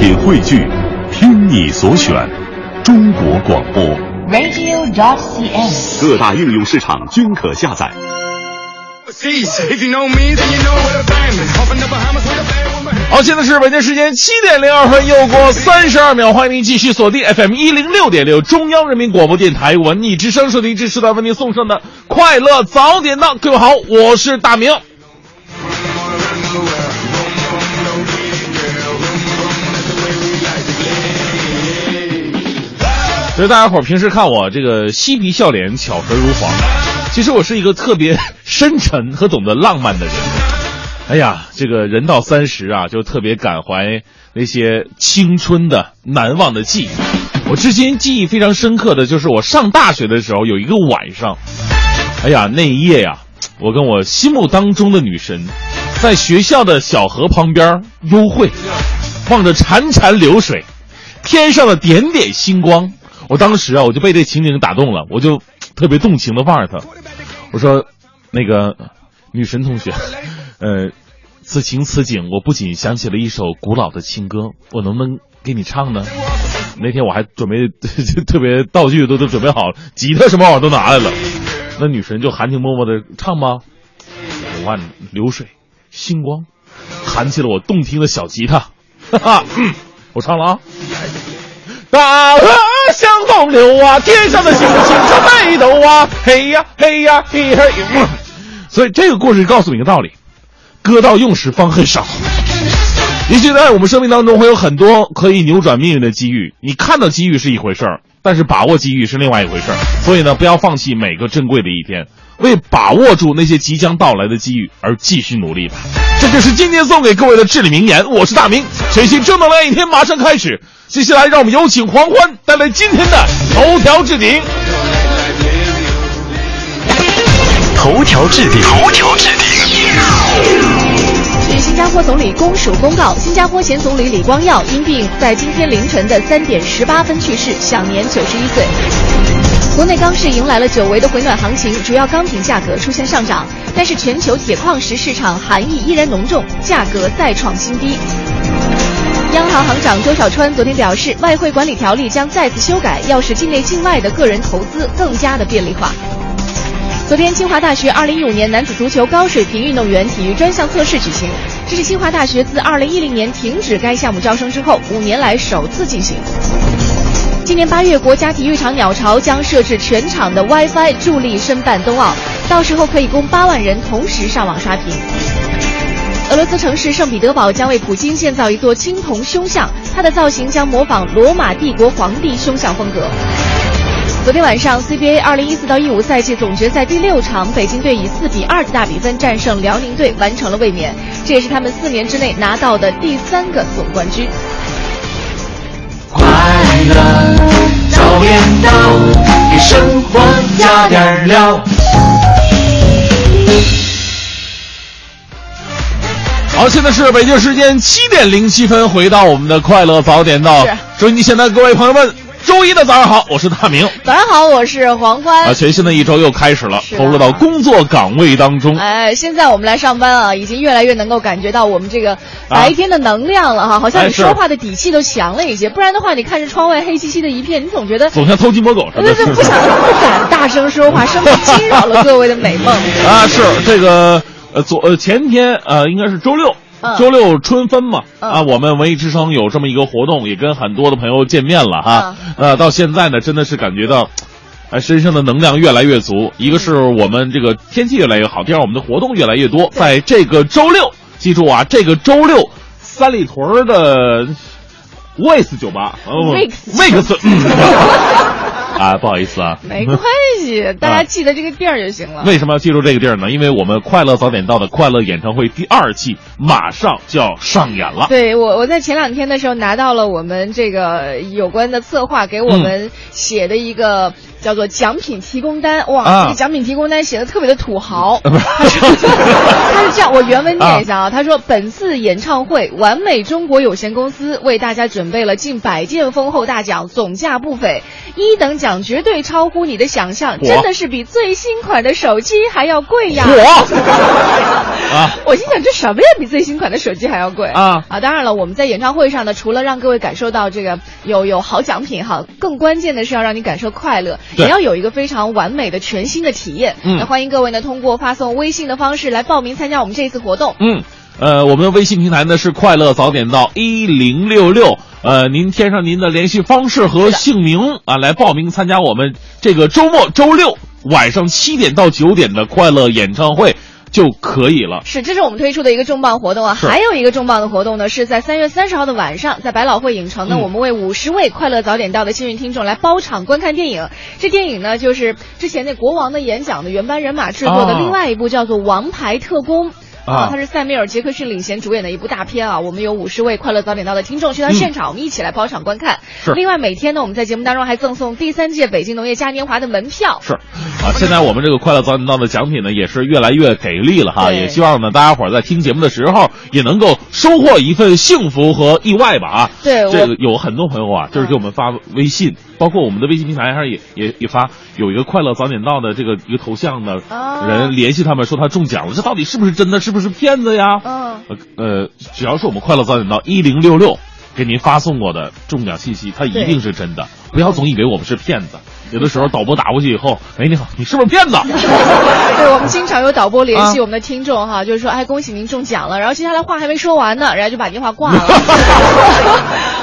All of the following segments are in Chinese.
品汇聚，听你所选，中国广播。radio.cn。各大应用市场均可下载。好，现在是北京时间七点零二分，又过三十二秒，欢迎您继续锁定 FM 一零六点六中央人民广播电台文艺之声，收听这时段为您送上的快乐早点到。各位好，我是大明。所以大家伙儿平时看我这个嬉皮笑脸、巧舌如簧，其实我是一个特别 深沉和懂得浪漫的人。哎呀，这个人到三十啊，就特别感怀那些青春的难忘的记忆。我至今记忆非常深刻的就是我上大学的时候有一个晚上，哎呀，那一夜呀、我跟我心目当中的女神，在学校的小河旁边幽会，望着潺潺流水，天上的点点星光。我当时啊，我就被这情景打动了，我就特别动情的望着她，我说：“那个女神同学，呃，此情此景，我不仅想起了一首古老的情歌，我能不能给你唱呢？”那天我还准备 特别道具都都准备好了，吉他什么玩意儿都拿来了。那女神就含情脉脉的唱吧，河湾流水，星光，弹起了我动听的小吉他，哈哈，我唱了啊。大河向东流啊，天上的星星成北斗啊，嘿呀嘿呀嘿嘿。所以这个故事告诉你一个道理：歌到用时方恨少。也许在我们生命当中会有很多可以扭转命运的机遇，你看到机遇是一回事儿，但是把握机遇是另外一回事儿。所以呢，不要放弃每个珍贵的一天，为把握住那些即将到来的机遇而继续努力吧。这就是今天送给各位的至理名言。我是大明，全新正能量一天马上开始。接下来，让我们有请黄欢带来今天的头条置顶。头条置顶，头条置顶据新加坡总理公署公告，新加坡前总理李光耀因病在今天凌晨的三点十八分去世，享年九十一岁。国内钢市迎来了久违的回暖行情，主要钢品价格出现上涨，但是全球铁矿石市场寒意依然浓重，价格再创新低。央行行长周小川昨天表示，外汇管理条例将再次修改，要使境内境外的个人投资更加的便利化。昨天，清华大学2015年男子足球高水平运动员体育专项测试举行，这是清华大学自2010年停止该项目招生之后五年来首次进行。今年八月，国家体育场鸟巢将设置全场的 WiFi，助力申办冬奥，到时候可以供八万人同时上网刷屏。俄罗斯城市圣彼得堡将为普京建造一座青铜胸像，它的造型将模仿罗马帝国皇帝胸像风格。昨天晚上，CBA 二零一四到一五赛季总决赛第六场，北京队以四比二的大比分战胜辽宁队，完成了卫冕，这也是他们四年之内拿到的第三个总冠军。快乐早点到，给生活加点料。好，现在是北京时间七点零七分，回到我们的快乐早点到是。收音机前的各位朋友们，周一的早上好，我是大明。早上好，我是黄欢。啊，全新的一周又开始了，投入到工作岗位当中。哎，现在我们来上班啊，已经越来越能够感觉到我们这个白天的能量了哈，好像你说话的底气都强了一些。不然的话，你看着窗外黑漆漆的一片，你总觉得总像偷鸡摸狗似的。对对，不想不敢大声说话，生怕惊扰了各位的美梦。啊，是这个呃昨呃前天呃应该是周六。嗯周六春分嘛，嗯啊，我们文艺之声有这么一个活动，也跟很多的朋友见面了哈。嗯呃，到现在呢，真的是感觉到，哎，身上的能量越来越足。一个是我们这个天气越来越好，第二我们的活动越来越多。在这个周六，记住啊，这个周六，三里屯儿的 Wix 酒吧，呃 Wix Wix，嗯 啊，不好意思啊，没关系，大家记得这个地儿就行了。为什么要记住这个地儿呢？因为我们快乐早点到的快乐演唱会第二季马上就要上演了。对我，我在前两天的时候拿到了我们这个有关的策划给我们写的一个叫做奖品提供单。哇，啊这个奖品提供单写的特别的土豪。他是他是这样，我原文念一下啊。他说，本次演唱会完美中国有限公司为大家准备了近百件丰厚大奖，总价不菲，一等奖绝对超乎你的想象，真的是比最新款的手机还要贵呀。我 啊！我心想，这什么呀？比最新款的手机还要贵啊啊！当然了，我们在演唱会上呢，除了让各位感受到这个有有好奖品哈，更关键的是要让你感受快乐，对也要有一个非常完美的全新的体验。嗯。那欢迎各位呢通过发送微信的方式来报名参加我们这一次活动。嗯，呃，我们的微信平台呢是快乐早点到一零六六，呃，您填上您的联系方式和姓名啊，来报名参加我们这个周末周六晚上七点到九点的快乐演唱会就可以了。是，这是我们推出的一个重磅活动啊！还有一个重磅的活动呢，是在三月三十号的晚上，在百老汇影城呢，嗯我们为五十位快乐早点到的幸运听众来包场观看电影。这电影呢，就是之前那国王的演讲的原班人马制作的啊另外一部叫做《王牌特工》。啊它是塞缪尔·杰克逊领衔主演的一部大片啊！我们有五十位快乐早点到的听众去到现场，我们一起来包场观看。另外每天呢，我们在节目当中还赠送第三届北京农业嘉年华的门票。是，啊，现在我们这个快乐早点到的奖品呢，也是越来越给力了哈，也希望呢大家伙儿在听节目的时候，也能够收获一份幸福和意外吧啊。对这个有很多朋友啊，就是给我们发微信，包括我们的微信平台上也也也发有一个快乐早点到的这个一个头像的啊人联系他们说他中奖了，这到底是不是真的？是不是骗子呀？嗯，呃呃，只要是我们快乐早点到一零六六给您发送过的中奖信息，它一定是真的，不要总以为我们是骗子。有的时候导播打过去以后，喂，你好，你是不是骗子？对，我们经常有导播联系啊我们的听众哈，就是说，哎，恭喜您中奖了，然后接下来话还没说完呢，人家就把电话挂了。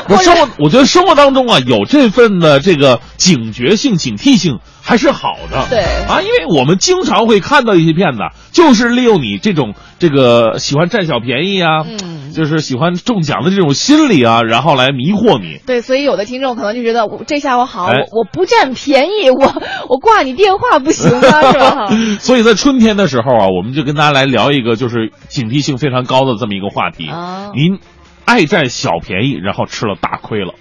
我生活，我觉得生活当中啊，有这份的这个警觉性、警惕性还是好的。对啊，因为我们经常会看到一些骗子，就是利用你这种这个喜欢占小便宜啊，嗯就是喜欢中奖的这种心理啊，然后来迷惑你。对，所以有的听众可能就觉得，我这下我好，哎我我不占便宜，我我挂你电话不行吗？是吧？所以在春天的时候啊，我们就跟大家来聊一个就是警惕性非常高的这么一个话题。啊您爱占小便宜，然后吃了大亏了。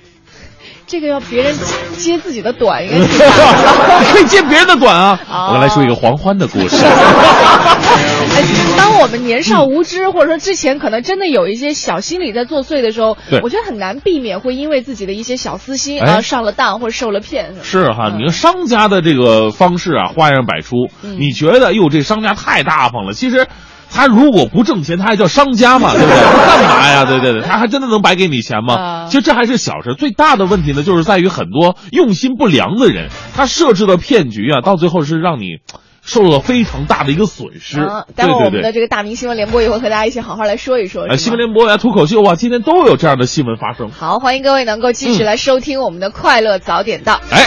这个要别人接自己的短，可以接别人的短啊！哦我来说一个黄欢的故事。哎，当我们年少无知，或者说之前可能真的有一些小心理在作祟的时候，我觉得很难避免会因为自己的一些小私心哎啊上了当或者受了骗。是哈，嗯你看商家的这个方式啊，花样百出。嗯你觉得，哟，这商家太大方了。其实，他如果不挣钱，他还叫商家嘛，对不对？他干嘛呀？对对对，他还真的能白给你钱吗？啊其实这还是小事，最大的问题呢，就是在于很多用心不良的人，他设置的骗局啊，到最后是让你受了非常大的一个损失。啊，待。会儿我们的这个大明新闻联播也会和大家一起好好来说一说。呃，新闻联播呀、脱口秀啊，今天都有这样的新闻发生。好，欢迎各位能够继续来收听我们的快乐早点到。哎，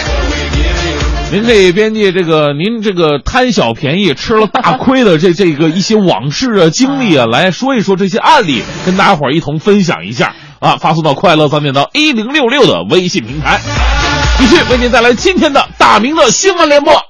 您可以编辑这个您这个贪小便宜吃了大亏的这这个一些往事啊、经历啊，来说一说这些案例，跟大家伙儿一同分享一下啊，发送到快乐早点到一零六六的微信平台。继续为您带来今天的大明的新闻联播。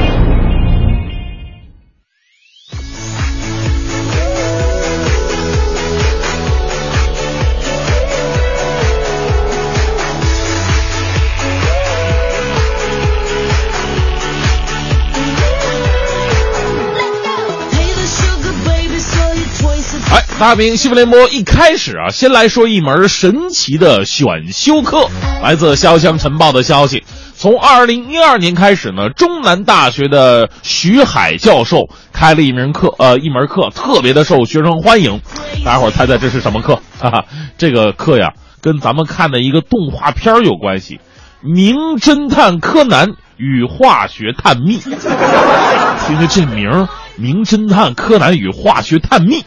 大明新闻联播一开始啊，先来说一门神奇的选修课。来自潇湘晨报的消息，从二零一二年开始呢，中南大学的徐海教授开了一门课，呃，一门课特别的受学生欢迎。大家伙儿猜猜这是什么课？哈哈，这个课呀，跟咱们看的一个动画片儿有关系，《名侦探柯南与化学探秘》。听听这名儿，《名侦探柯南与化学探秘》。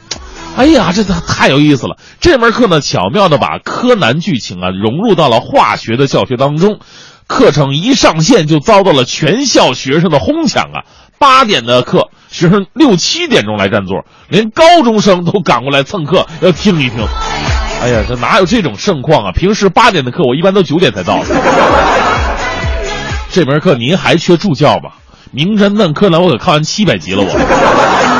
哎呀，这太太有意思了！这门课呢，巧妙的把柯南剧情啊融入到了化学的教学当中。课程一上线就遭到了全校学生的哄抢啊！八点的课，学生六七点钟来占座，连高中生都赶过来蹭课要听一听。哎呀，这哪有这种盛况啊？平时八点的课，我一般都九点才到。这门课您还缺助教吗？名侦探柯南我可看完七百集了我。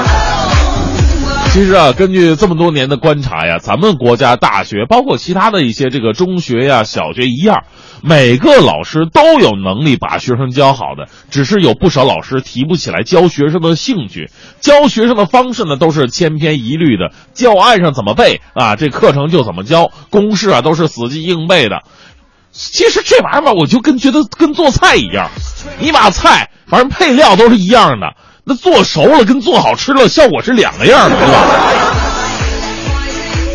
其实啊，根据这么多年的观察呀，咱们国家大学，包括其他的一些这个中学呀、小学一样，每个老师都有能力把学生教好的，只是有不少老师提不起来教学生的兴趣，教学生的方式呢都是千篇一律的，教案上怎么背啊，这课程就怎么教，公式啊都是死记硬背的。其实这玩意儿吧，我就跟觉得跟做菜一样，你把菜反正配料都是一样的。那做熟了跟做好吃了效果是两个样的，对吧？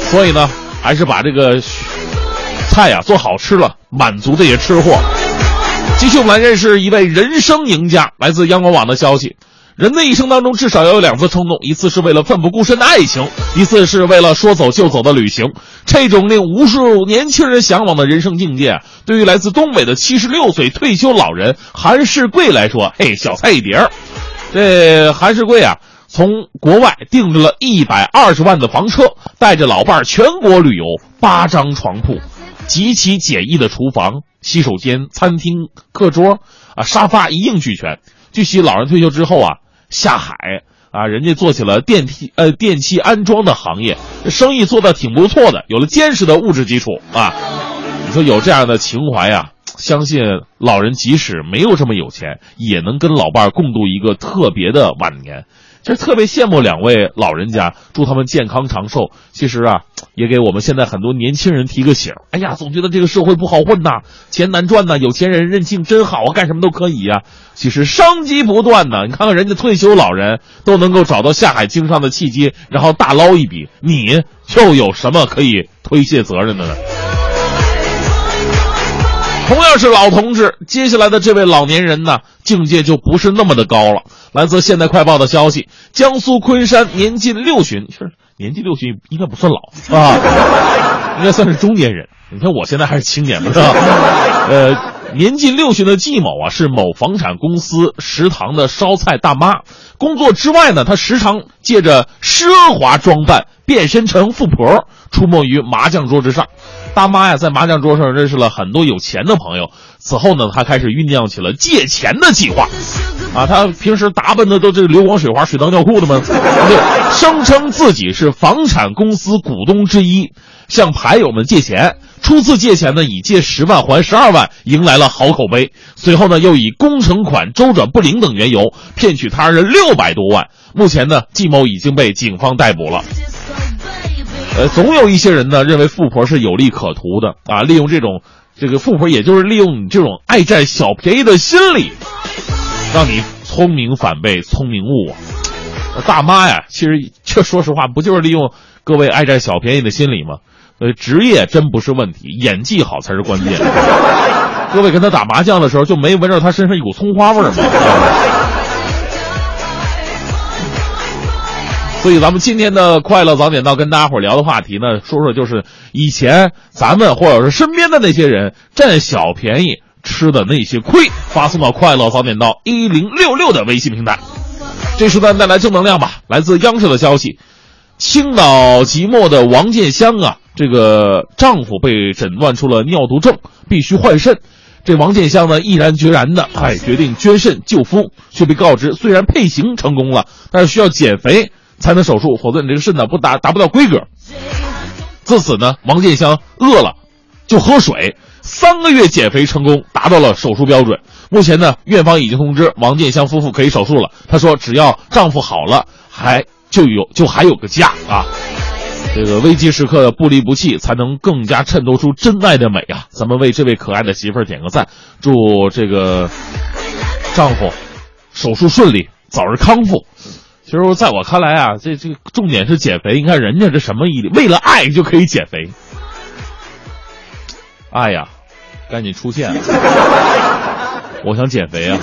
所以呢，还是把这个菜呀做好吃了，满足这些吃货。继续，我们来认识一位人生赢家。来自央广网的消息：人的一生当中至少要有两次冲动，一次是为了奋不顾身的爱情，一次是为了说走就走的旅行。这种令无数年轻人向往的人生境界，对于来自东北的七十六岁退休老人韩世贵来说，嘿，小菜一碟儿。这韩世贵啊，从国外订了一百二十万的房车，带着老伴儿全国旅游，八张床铺，极其简易的厨房、洗手间、餐厅、课桌啊，沙发一应俱全。据悉，老人退休之后啊，下海啊，人家做起了电梯呃电器安装的行业，生意做的挺不错的，有了坚实的物质基础啊。你说有这样的情怀呀？相信老人即使没有这么有钱，也能跟老伴儿共度一个特别的晚年。其实特别羡慕两位老人家，祝他们健康长寿。其实啊，也给我们现在很多年轻人提个醒：哎呀，总觉得这个社会不好混呐，钱难赚呐，有钱人任性真好啊，干什么都可以呀。其实商机不断呢。你看看人家退休老人都能够找到下海经商的契机，然后大捞一笔，你又有什么可以推卸责任的呢？同样是老同志，接下来的这位老年人呢，境界就不是那么的高了。来自《现代快报》的消息，江苏昆山年近六旬，其实年近六旬应该不算老啊，应该算是中年人。你看我现在还是青年嘛，是吧？呃，年近六旬的季某啊，是某房产公司食堂的烧菜大妈。工作之外呢，他时常借着奢华装扮，变身成富婆，出没于麻将桌之上。大妈呀，在麻将桌上认识了很多有钱的朋友。此后呢，她开始酝酿起了借钱的计划。啊，她平时打扮的都是流光水滑、水裆尿裤的吗？对，声称自己是房产公司股东之一，向牌友们借钱。初次借钱呢，以借十万还十二万，迎来了好口碑。随后呢，又以工程款周转不灵等缘由，骗取他人六百多万。目前呢，季某已经被警方逮捕了。呃，总有一些人呢，认为富婆是有利可图的啊，利用这种这个富婆，也就是利用你这种爱占小便宜的心理，让你聪明反被聪明误。大妈呀，其实这说实话，不就是利用各位爱占小便宜的心理吗？呃，职业真不是问题，演技好才是关键。各位跟他打麻将的时候，就没闻着他身上一股葱花味吗？所以，咱们今天的快乐早点到，跟大家伙聊的话题呢，说说就是以前咱们或者是身边的那些人占小便宜吃的那些亏，发送到快乐早点到一零六六的微信平台。这时段带来正能量吧。来自央视的消息，青岛即墨的王建香啊，这个丈夫被诊断出了尿毒症，必须换肾。这王建香呢，毅然决然的哎决定捐肾救夫，却被告知虽然配型成功了，但是需要减肥。才能手术，否则你这个肾呢不达达不到规格。自此呢，王建香饿了就喝水，三个月减肥成功，达到了手术标准。目前呢，院方已经通知王建香夫妇可以手术了。她说，只要丈夫好了，还就有就还有个家啊。这个危机时刻的不离不弃，才能更加衬托出真爱的美啊！咱们为这位可爱的媳妇儿点个赞，祝这个丈夫手术顺利，早日康复。其实，在我看来啊，这这个重点是减肥。你看人家这什么毅力，为了爱就可以减肥。爱呀，赶紧出现！我想减肥啊。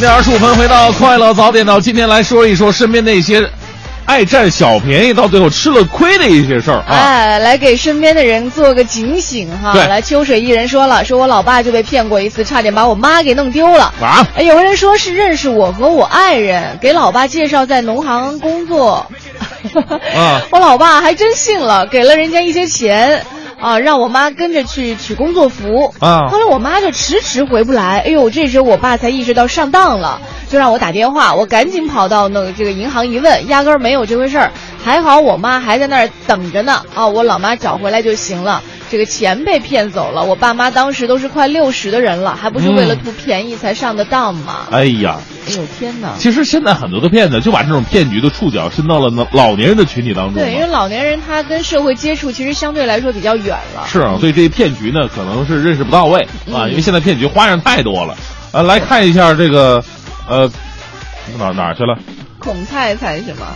七点二十五分回到快乐早点到，今天来说一说身边那些爱占小便宜到最后吃了亏的一些事儿啊。哎，来给身边的人做个警醒哈。对来，秋水一人说了，说我老爸就被骗过一次，差点把我妈给弄丢了。啊，哎有人说是认识我和我爱人，给老爸介绍在农行工作。啊 我老爸还真信了，给了人家一些钱。啊，让我妈跟着去取工作服啊后来我妈就迟迟回不来，哎呦，这时候我爸才意识到上当了，就让我打电话，我赶紧跑到那个这个银行一问，压根儿没有这回事儿，还好我妈还在那儿等着呢，啊，我老妈找回来就行了。这个钱被骗走了，我爸妈当时都是快六十的人了，还不是为了图便宜才上的当吗？哎呀，哎呦天哪！其实现在很多的骗子就把这种骗局的触角伸到了那老年人的群体当中对，因为。老年人他跟社会接触其实相对来说比较远了。是啊，所以这些骗局呢，可能是认识不到位啊，因为现在骗局花样太多了。呃，来看一下这个，呃，哪哪去了？孔太太是吗？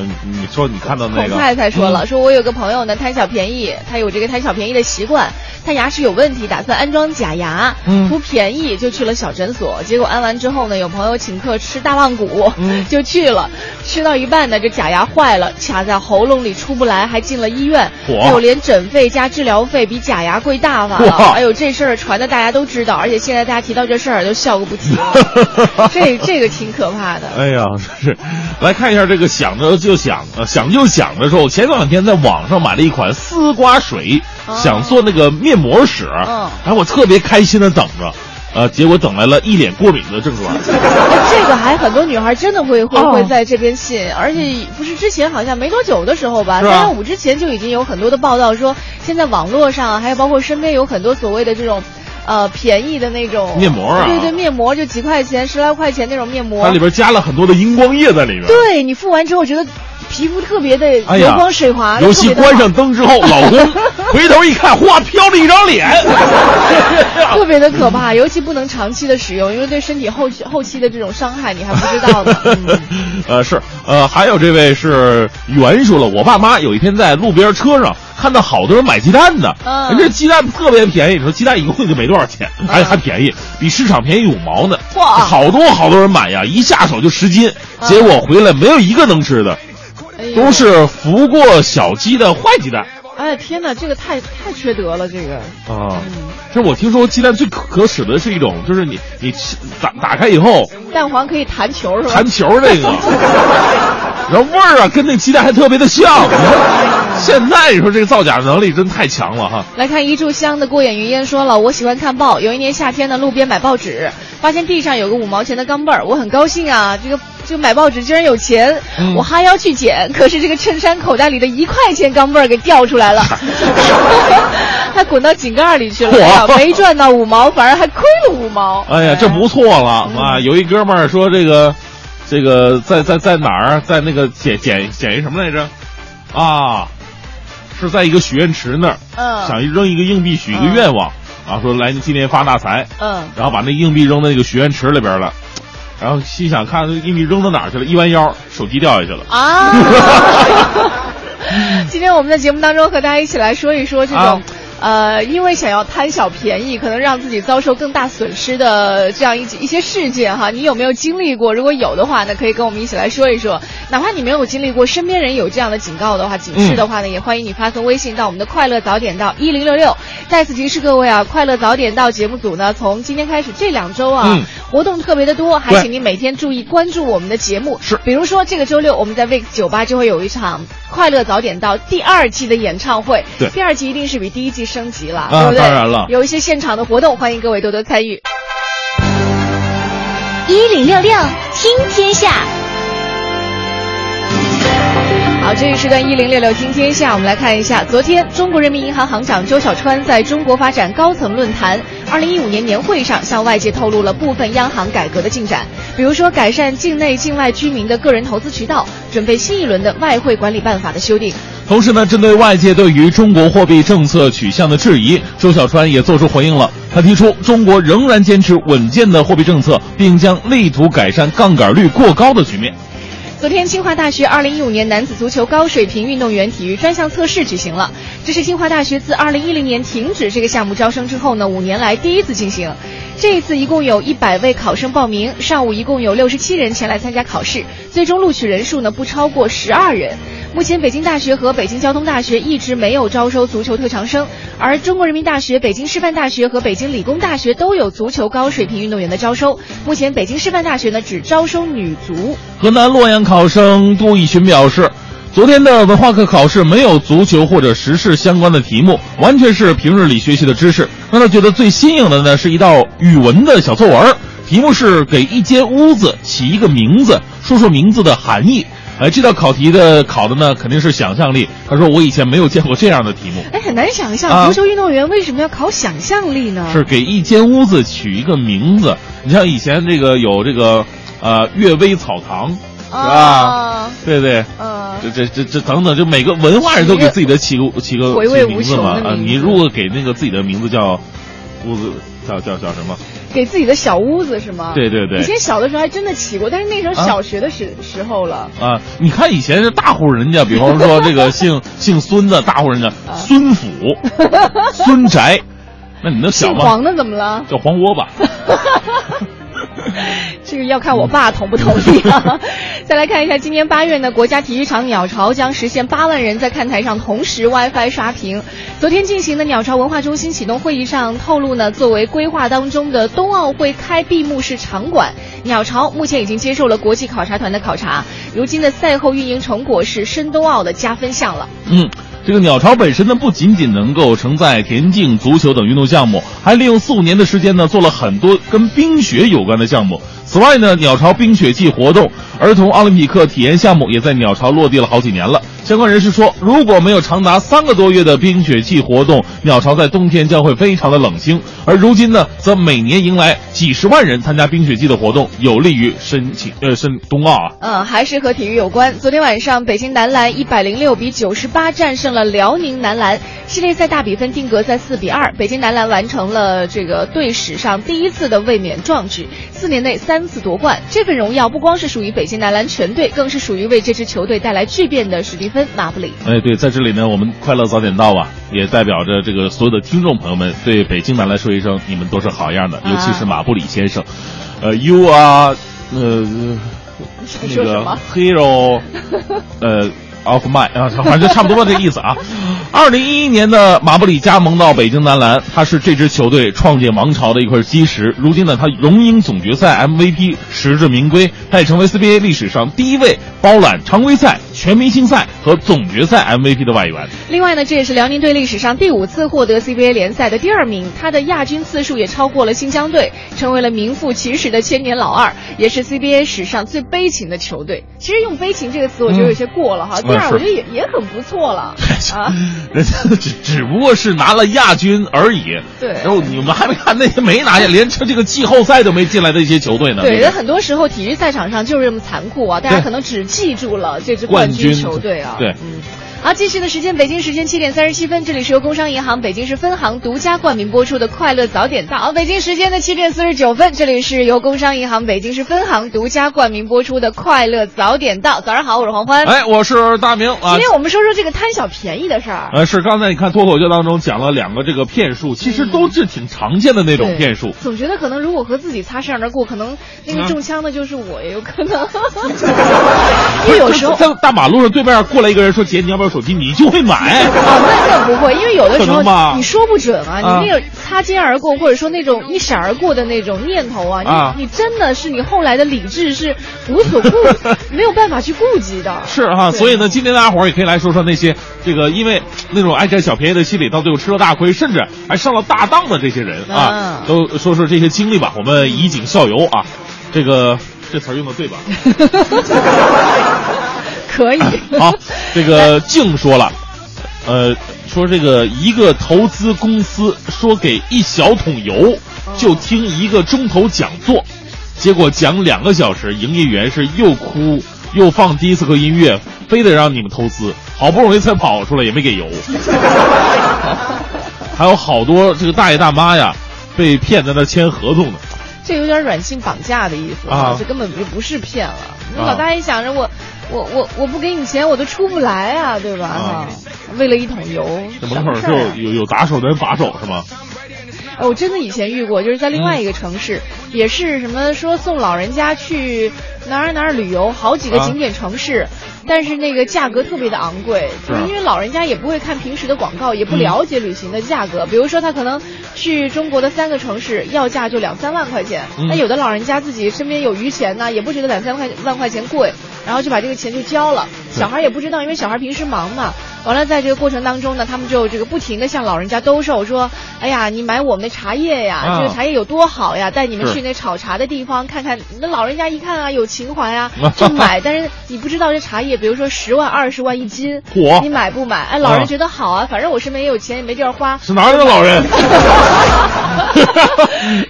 嗯、你说你看到那个？孔太太说了，嗯说我有个朋友呢贪小便宜，他有这个贪小便宜的习惯，他牙齿有问题，打算安装假牙，嗯。图便宜就去了小诊所，结果安完之后呢，有朋友请客吃大棒骨，嗯。就去了，吃到一半呢，这假牙坏了，卡在喉咙里出不来，还进了医院，嚯哎呦，连诊费加治疗费比假牙贵大发了，哎呦，这事儿传的大家都知道，而且现在大家提到这事儿都笑个不停，这这个挺可怕的。哎呀，是，来看一下这个想着就想，呃，想就想的时候，前两天在网上买了一款丝瓜水，哦想做那个面膜使，嗯哎，我特别开心的等着，呃，结果等来了一脸过敏的症状。哎 这个还很多女孩真的会会哦会在这边信，而且不是之前好像没多久的时候吧三幺五之前就已经有很多的报道说，现在网络上还有包括身边有很多所谓的这种。呃，便宜的那种。面膜啊。对对，面膜就几块钱、十来块钱那种面膜，它里边加了很多的荧光液在里面。对你敷完之后觉得皮肤特别的油光水滑，尤其关上灯之后，老公 回头一看，哗，飘了一张脸。特别的可怕，尤其不能长期的使用，因为对身体后期后期的这种伤害你还不知道呢。嗯。呃，是，呃，还有这位是袁说了，我爸妈有一天在路边车上看到好多人买鸡蛋呢，嗯。人家鸡蛋特别便宜，你说鸡蛋一共就没多少钱，还还便宜，比市场便宜五毛呢，哇。好多好多人买呀，一下手就十斤，结果回来没有一个能吃的，都是孵过小鸡的坏鸡蛋。哎天哪，这个太太缺德了，这个。啊，其实我听说鸡蛋最可可耻的是一种，就是你你打打开以后蛋黄可以弹球是吧？弹球那个，然后味儿啊跟那鸡蛋还特别的像。现在你说这个造假能力真太强了哈。来看一炷香的过眼云烟说了，我喜欢看报。有一年夏天呢，路边买报纸，发现地上有个五毛钱的钢镚儿，我很高兴啊，这个这个买报纸居然有钱，嗯。我哈腰去捡，可是这个衬衫口袋里的一块钱钢镚儿给掉出来了，还滚到井盖里去了，嚯。哎呀没赚到五毛，反而还亏了五毛。哎呀，这不错了啊！有一哥们儿说这个，这个在在在哪儿，在那个捡捡捡一什么来着？啊，是在一个许愿池那儿，嗯。想扔一个硬币许一个愿望，啊，说来今年发大财，嗯，然后把那硬币扔到那个许愿池里边了，然后心想看那硬币扔到哪儿去了，一弯腰手机掉下去了。啊。今天我们在节目当中和大家一起来说一说这种。啊呃，因为想要贪小便宜，可能让自己遭受更大损失的这样一一些事件哈，你有没有经历过？如果有的话呢，可以跟我们一起来说一说。哪怕你没有经历过，身边人有这样的警告的话、警示的话呢，也欢迎你发送微信到我们的快乐早点到一零六六。再次提示各位啊，快乐早点到节目组呢，从今天开始这两周啊，嗯活动特别的多，还请您每天注意关注我们的节目。是比如说这个周六我们在 VIX 酒吧就会有一场快乐早点到第二季的演唱会，对第二季一定是比第一季升级了，啊对不对？当然了有一些现场的活动，欢迎各位多多参与。一零六六听天下，好，这一时段一零六六听天下，我们来看一下，昨天中国人民银行行长周小川在中国发展高层论坛二零一五年年会上，向外界透露了部分央行改革的进展，比如说改善境内境外居民的个人投资渠道，准备新一轮的外汇管理办法的修订。同时呢，针对外界对于中国货币政策取向的质疑，周小川也做出回应了。他提出，中国仍然坚持稳健的货币政策，并将力图改善杠杆率过高的局面。昨天，清华大学2015年男子足球高水平运动员体育专项测试举行了。这是清华大学自2010年停止这个项目招生之后呢，五年来第一次进行。这一次一共有一百位考生报名，上午一共有六十七人前来参加考试，最终录取人数呢不超过十二人。目前，北京大学和北京交通大学一直没有招收足球特长生，而中国人民大学、北京师范大学和北京理工大学都有足球高水平运动员的招收。目前，北京师范大学呢只招收女足。河南洛阳考生杜义群表示，昨天的文化课考试没有足球或者时事相关的题目，完全是平日里学习的知识。让他觉得最新颖的呢是一道语文的小作文，题目是给一间屋子起一个名字，说说名字的含义。哎，这道考题的考的呢肯定是想象力。他说我以前没有见过这样的题目，哎，很难想象啊足球运动员为什么要考想象力呢？是给一间屋子取一个名字。你像以前这个有这个呃阅微草堂？啊，对对。嗯，这这这这等等，就每个文化人都给自己的起个起个回味名字嘛啊！你如果给那个自己的名字叫屋子叫叫叫什么？给自己的小屋子是吗？对对对以前小的时候还真的起过，但是那时候小学的时、时候了。啊，你看以前是大户人家，比方说这个 姓姓孙的大户人家，啊 孙府、孙宅，那你能想吗？姓黄的怎么了？叫黄窝吧。这个要看我爸同不同意啊。再来看一下，今年八月呢，国家体育场鸟巢将实现八万人在看台上同时 WiFi 刷屏。昨天进行的鸟巢文化中心启动会议上透露呢，作为规划当中的冬奥会开闭幕式场馆，鸟巢目前已经接受了国际考察团的考察。如今的赛后运营成果是申冬奥的加分项了。嗯，这个鸟巢本身呢，不仅仅能够承载田径、足球等运动项目，还利用四五年的时间呢，做了很多跟冰雪有关的项目。此外呢，鸟巢冰雪季活动、儿童奥林匹克体验项目也在鸟巢落地了好几年了。相关人士说，如果没有长达三个多月的冰雪季活动，鸟巢在冬天将会非常的冷清。而如今呢，则每年迎来几十万人参加冰雪季的活动，有利于申请呃申冬奥啊。嗯，还是和体育有关。昨天晚上，北京男篮一百零六比九十八战胜了辽宁男篮，系列赛大比分定格在四比二。北京男篮完成了这个队史上第一次的卫冕壮举，四年内三次夺冠。这份荣耀不光是属于北京男篮全队，更是属于为这支球队带来巨变的史蒂芬·马布里。哎，对，在这里呢，我们快乐早点到啊，也代表着这个所有的听众朋友们对北京男篮说一声，你们都是好样的，尤其是马布里先生。呃，You are 呃那个 hero，呃。Of my 啊，反正就差不多这个意思啊。二零一一年的马布里加盟到北京男篮，他是这支球队创建王朝的一块基石。如今呢，他荣膺总决赛 MVP，实至名归。他也成为 CBA 历史上第一位包揽常规赛、全明星赛和总决赛 MVP 的外援。另外呢，这也是辽宁队历史上第五次获得 CBA 联赛的第二名，他的亚军次数也超过了新疆队，成为了名副其实的千年老二，也是 CBA 史上最悲情的球队。其实用悲情这个词，我觉得有些过了哈。第我觉得也也很不错了 啊。人家只只不过是拿了亚军而已。对然后你们还没看那些没拿下，连这这个季后赛都没进来的一些球队呢。对，人很多时候体育赛场上就是这么残酷啊，大家可能只记住了这支冠军军球队啊。对嗯。好，继续的时间，北京时间七点三十七分，这里是由工商银行北京市分行独家冠名播出的《快乐早点到》。好北京时间的七点四十九分，这里是由工商银行北京市分行独家冠名播出的《快乐早点到》。早上好，我是黄欢。哎，我是大明啊今。天我们说说这个贪小便宜的事儿。呃，是刚才你看脱口秀当中讲了两个这个骗术，其实都是挺常见的那种骗术。总觉得可能如果和自己擦身而过，可能那个啊中枪的就是我，也有可能。因为有时候在大马路上对面过来一个人说：“姐，你要不要手机？”你就会买。啊，那那不会，因为有的时候你说不准啊，啊你那个擦肩而过，或者说那种一闪而过的那种念头啊，啊你你真的是你后来的理智是无所顾，没有办法去顾及的。是哈，对所以呢，今天大家伙儿也可以来说说那些这个因为那种爱占小便宜的心理，到最后吃了大亏，甚至还上了大当的这些人啊，嗯都说说这些经历吧。我们以儆效尤啊，这个这词儿用的对吧？可以。好，这个静说了，呃，说这个一个投资公司说给一小桶油就听一个钟头讲座，结果讲两个小时，营业员是又哭又放迪斯科音乐，非得让你们投资，好不容易才跑出来也没给油，还有好多这个大爷大妈呀被骗在那签合同呢。这有点软性绑架的意思啊这根本就不是骗了。那啊老大爷想着我，我我我不给你钱，我都出不来啊，对吧？啊哈，为了一桶油，这门口就有有有打手的人把守是吗？哎，我真的以前遇过，就是在另外一个城市，也是什么说送老人家去哪儿哪儿旅游，好几个啊景点城市，但是那个价格特别的昂贵，因为老人家也不会看平时的广告，也不了解旅行的价格。比如说他可能去中国的三个城市，要价就两三万块钱，嗯那有的老人家自己身边有余钱呢，也不觉得两三块万块钱贵，然后就把这个钱就交了。小孩也不知道，因为小孩平时忙嘛。完了，在这个过程当中呢，他们就这个不停的向老人家兜售，说：“哎呀，你买我们的茶叶呀，啊这个茶叶有多好呀，带你们去那炒茶的地方看看。”那老人家一看啊，有情怀啊，就买。但是你不知道这茶叶，比如说十万、二十万一斤，嚯你买不买？哎，老人啊觉得好啊，反正我身边也有钱，也没地儿花，是哪儿的老人？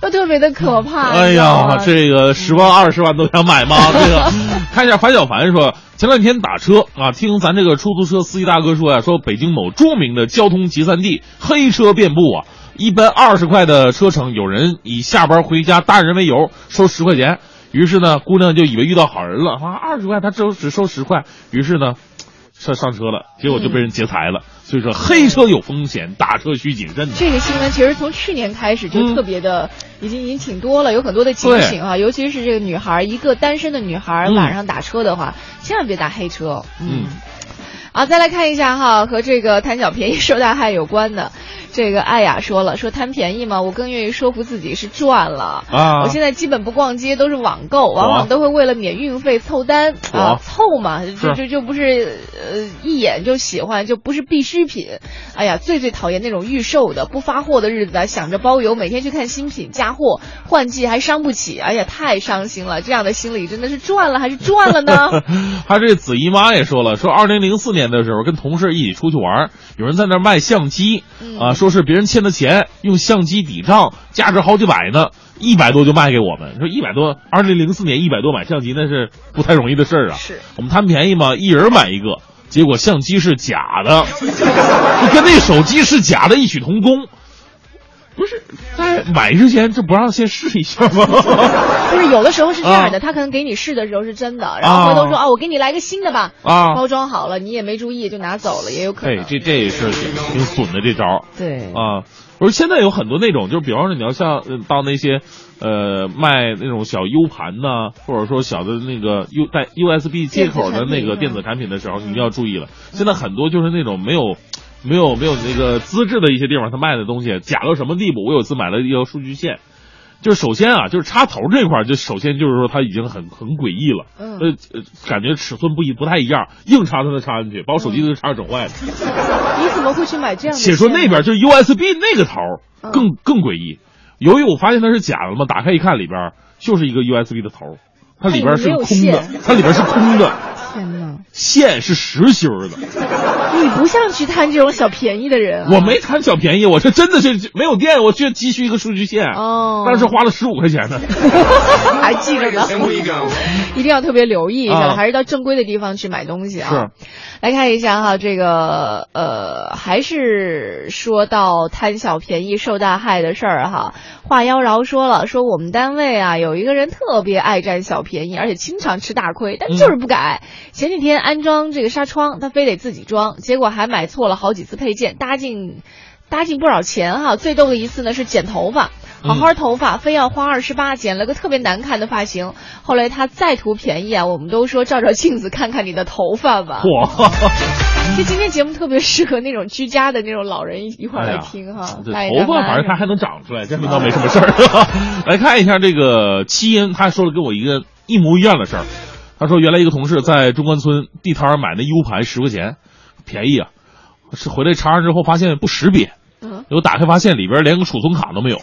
都特别的可怕。哎呀，这个十万二十万都想买吗？这个，看一下樊小凡说，前两天打车啊，听咱这个出租车司机大哥说呀、说北京某著名的交通集散地黑车遍布啊，一般二十块的车程，有人以下班回家搭人为由收十块钱，于是呢，姑娘就以为遇到好人了啊，二十块他只只收十块，于是呢。上上车了，结果就被人劫财了。所以说，黑车有风险，打车需谨慎。这个新闻其实从去年开始就嗯特别的，已经已经挺多了，有很多的警醒啊，尤其是这个女孩，一个单身的女孩嗯晚上打车的话，千万别打黑车。嗯。好，再来看一下哈，和这个贪小便宜受大害有关的。这个艾雅说了，说贪便宜嘛，我更愿意说服自己是赚了啊我现在基本不逛街，都是网购，往往都会为了免运费凑单啊，凑嘛，就就就不是呃一眼就喜欢，就不是必需品。哎呀，最最讨厌那种预售的不发货的日子啊，想着包邮，每天去看新品加货，换季还伤不起，哎呀，太伤心了。这样的心理真的是赚了还是赚了呢？他这子姨妈也说了，说二零零四年的时候跟同事一起出去玩，有人在那卖相机，嗯啊，说是别人欠的钱，用相机抵账，价值好几百呢，一百多就卖给我们。说一百多，二零零四年一百多买相机那是不太容易的事儿啊。是我们贪便宜嘛，一人买一个，结果相机是假的，就跟那手机是假的异曲同工。不是在买之前就不让先试一下吗？不是有的时候是这样的，啊他可能给你试的时候是真的，然后回头说啊，我给你来个新的吧，啊包装好了，你也没注意就拿走了，也有可哎能。，这这也是挺挺损的这招。对啊，不是现在有很多那种，就是比方说你要像呃到那些呃卖那种小 U 盘呐，或者说小的那个 U 带 USB 接口的那个电子产品的时候，你就要注意了。现在很多就是那种没有。没有没有那个资质的一些地方，他卖的东西假到什么地步？我有一次买了一条数据线，就是首先啊，就是插头这块儿，就首先就是说它已经很很诡异了，嗯呃呃，感觉尺寸不一不太一样，硬插它能插进去，把我手机都插整坏了。你怎么会去买这样的？且说那边就是 USB 那个头更更诡异，由于我发现它是假的嘛，打开一看里边就是一个 USB 的头，它里边儿是空的，它里边是空的，天哪！线是实心儿的。你不像去贪这种小便宜的人、啊。我没贪小便宜，我是真的是没有电，我去急需一个数据线，哦当时花了十五块钱呢。还记着呢.一定要特别留意一下，啊还是到正规的地方去买东西啊。是，来看一下哈，这个呃，还是说到贪小便宜受大害的事儿哈。话妖娆说了，说我们单位啊有一个人特别爱占小便宜，而且经常吃大亏，但就是不改。前几天安装这个纱窗，他非得自己装，结果还买错了好几次配件，搭进搭进不少钱哈。最逗的一次呢是剪头发。好好头发，非要花二十八剪了个特别难看的发型。后来他再图便宜啊，我们都说照照镜子看看你的头发吧。哇！这今天节目特别适合那种居家的那种老人一一块儿来听哈。这大爷头发反正它还能长出来，这倒没什么事儿。来看一下这个七音，他说了跟我一个一模一样的事儿。他说原来一个同事在中关村地摊儿买那 U 盘十块钱，便宜啊，是回来查上之后发现不识别，嗯，我打开发现里边连个储存卡都没有，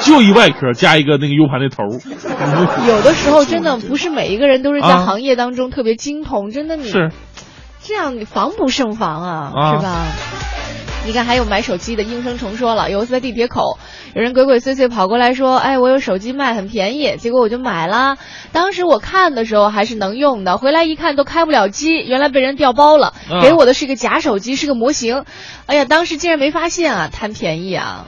就一外壳加一个那个 U 盘的头。有的时候真的不是每一个人都是在啊行业当中特别精通，真的你是这样你防不胜防啊，啊是吧？你看，还有买手机的应声虫说了，有一次在地铁口，有人鬼鬼祟祟跑过来说：“哎，我有手机卖，很便宜。”结果我就买了。当时我看的时候还是能用的，回来一看都开不了机，原来被人调包了，啊给我的是个假手机，是个模型。哎呀，当时竟然没发现啊，贪便宜啊！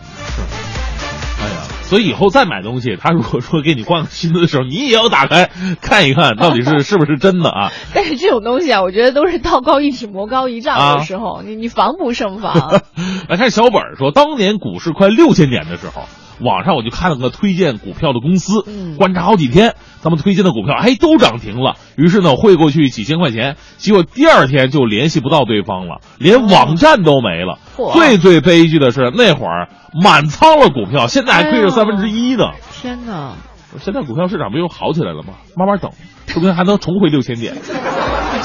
哎呀，所以以后再买东西，他如果说给你换个新的的时候，你也要打开看一看，到底是是不是真的啊？但是这种东西啊，我觉得都是道高一尺，魔高一丈，的时候你你防不胜防。来看小本儿说，当年股市快六千点的时候，网上我就看了个推荐股票的公司，嗯观察好几天，他们推荐的股票哎都涨停了。于是呢，我汇过去几千块钱，结果第二天就联系不到对方了，连网站都没了。嚯最最悲剧的是那会儿满仓了股票，现在还亏着三分之一呢。天哪！现在股票市场不又好起来了吗？慢慢等，说不定还能重回六千点。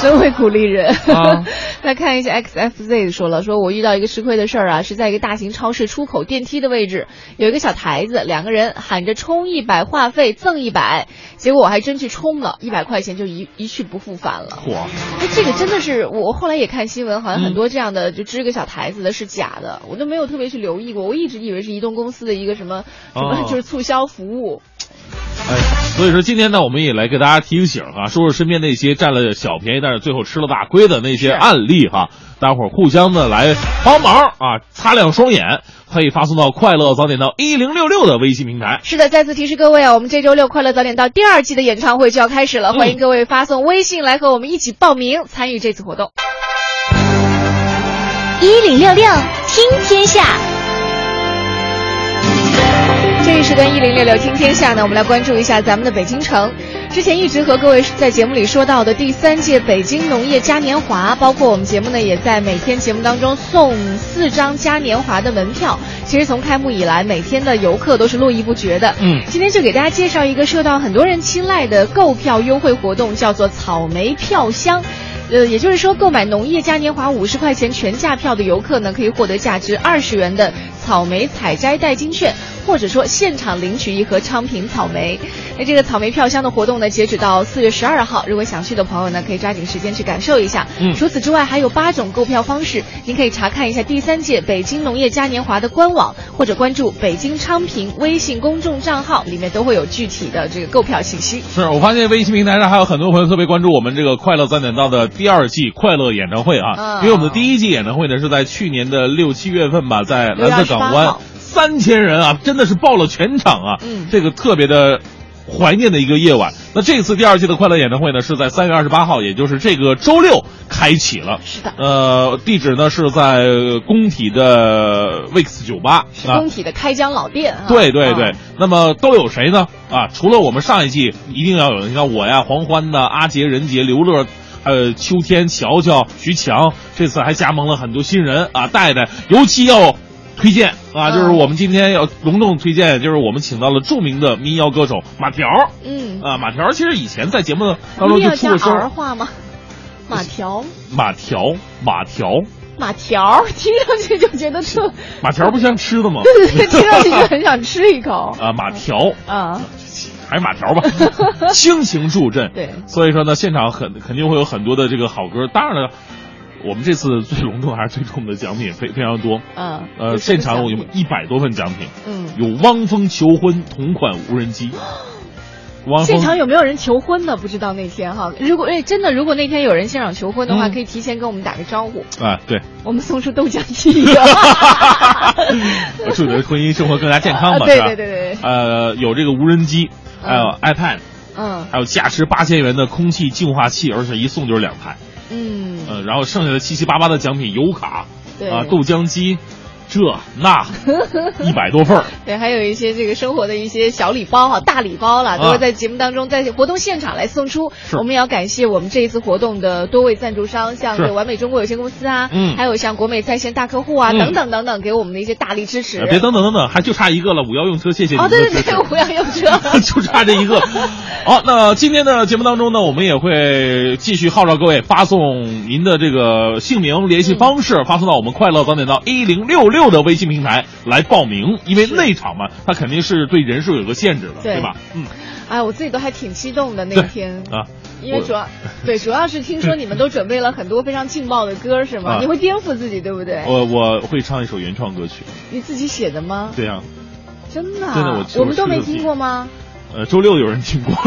真会鼓励人。啊 再看一下 XFZ 说了，说我遇到一个吃亏的事儿啊，是在一个大型超市出口电梯的位置，有一个小台子，两个人喊着充一百话费赠一百，结果我还真去充了，一百块钱就一一去不复返了。嚯！哎，这个真的是我后来也看新闻，好像嗯很多这样的就支个小台子的是假的，我都没有特别去留意过，我一直以为是移动公司的一个什么什么哦就是促销服务。哎，所以说今天呢，我们也来给大家提个醒啊，说说身边那些占了小便宜，但是最后吃了大亏的那些案例哈，大伙儿互相的来帮忙啊，擦亮双眼，可以发送到快乐早点到一零六六的微信平台。是的，再次提示各位啊，我们这周六快乐早点到第二季的演唱会就要开始了，嗯欢迎各位发送微信来和我们一起报名参与这次活动。一零六六听天下，这一时段一零六六听天下呢，我们来关注一下咱们的北京城。之前一直和各位在节目里说到的第三届北京农业嘉年华，包括我们节目呢也在每天节目当中送四张嘉年华的门票。其实从开幕以来，每天的游客都是络绎不绝的。嗯今天就给大家介绍一个受到很多人青睐的购票优惠活动，叫做草莓票箱。呃，也就是说，购买农业嘉年华五十块钱全价票的游客呢，可以获得价值二十元的草莓采摘代金券，或者说现场领取一盒昌平草莓。那这个草莓票箱的活动呢，截止到四月十二号，如果想去的朋友呢，可以抓紧时间去感受一下。嗯除此之外，还有八种购票方式，您可以查看一下第三届北京农业嘉年华的官网，或者关注北京昌平微信公众账号，里面都会有具体的这个购票信息。是我发现微信平台上还有很多朋友特别关注我们这个快乐三点到的第二季快乐演唱会啊，嗯因为我们的第一季演唱会呢是在去年的六七月份吧，在蓝色港湾，三千人啊，真的是爆了全场啊，嗯这个特别的。怀念的一个夜晚。那这次第二季的快乐演唱会呢，是在三月二十八号，也就是这个周六开启了。是的呃，地址呢是在工体的 Vix 酒吧工。体的开江老店啊。对对对，啊那么都有谁呢？啊，除了我们上一季一定要有，你看我呀，黄欢呐，阿杰、任杰、刘乐。还有秋天、乔乔、徐强，这次还加盟了很多新人啊！戴戴，尤其要推荐啊，嗯就是我们今天要隆重推荐，就是我们请到了著名的民谣歌手马条嗯，啊。马条其实以前在节目当中就出过声儿，儿化吗？马条，马条，马条，马条，听上去就觉得特，马条不像吃的吗？对对对，听上去就很想吃一口。啊，马条，啊，还是马条吧，倾情助阵。对所以说呢，现场很肯定会有很多的这个好歌。当然了，我们这次最隆重还是最重的奖品非非常多。嗯，呃，现场有奖品一百多份奖品，嗯，有汪峰求婚同款无人机。汪峰现场有没有人求婚呢？不知道那天哈，如果哎真的，如果那天有人现场求婚的话，嗯可以提前跟我们打个招呼，啊，对，我们送出豆浆机一个。祝你的婚姻生活更加健康吧？对对对对呃，有这个无人机，还有 iPad，嗯。还有价值八千元的空气净化器，而且一送就是两台。嗯，呃，然后剩下的七七八八的奖品，油卡对。啊，豆浆机，这那 一百多份儿。对，还有一些这个生活的一些小礼包哈，大礼包了，都会在节目当中，在活动现场来送出。我们也要感谢我们这一次活动的多位赞助商，像这个完美中国有限公司啊，嗯还有像国美在线大客户啊，嗯等等等等，给我们的一些大力支持。呃别等等等等，还就差一个了，五幺用车，谢谢你哦。对对对，五幺用车。就差这一个。好，那今天的节目当中呢，我们也会继续号召各位发送您的这个姓名、联系方式，发送到我们快乐早点到一零六六的微信平台来报名。因为内场嘛，它肯定是对人数有个限制的，对对吧？嗯，哎，我自己都还挺激动的那对天。啊，因为主要 对，主要是听说你们都准备了很多非常劲爆的歌，是吗？啊你会颠覆自己，对不对？我我会唱一首原创歌曲，你自己写的吗？对呀，真的啊？真的我我们都没听过吗？呃，周六有人听过。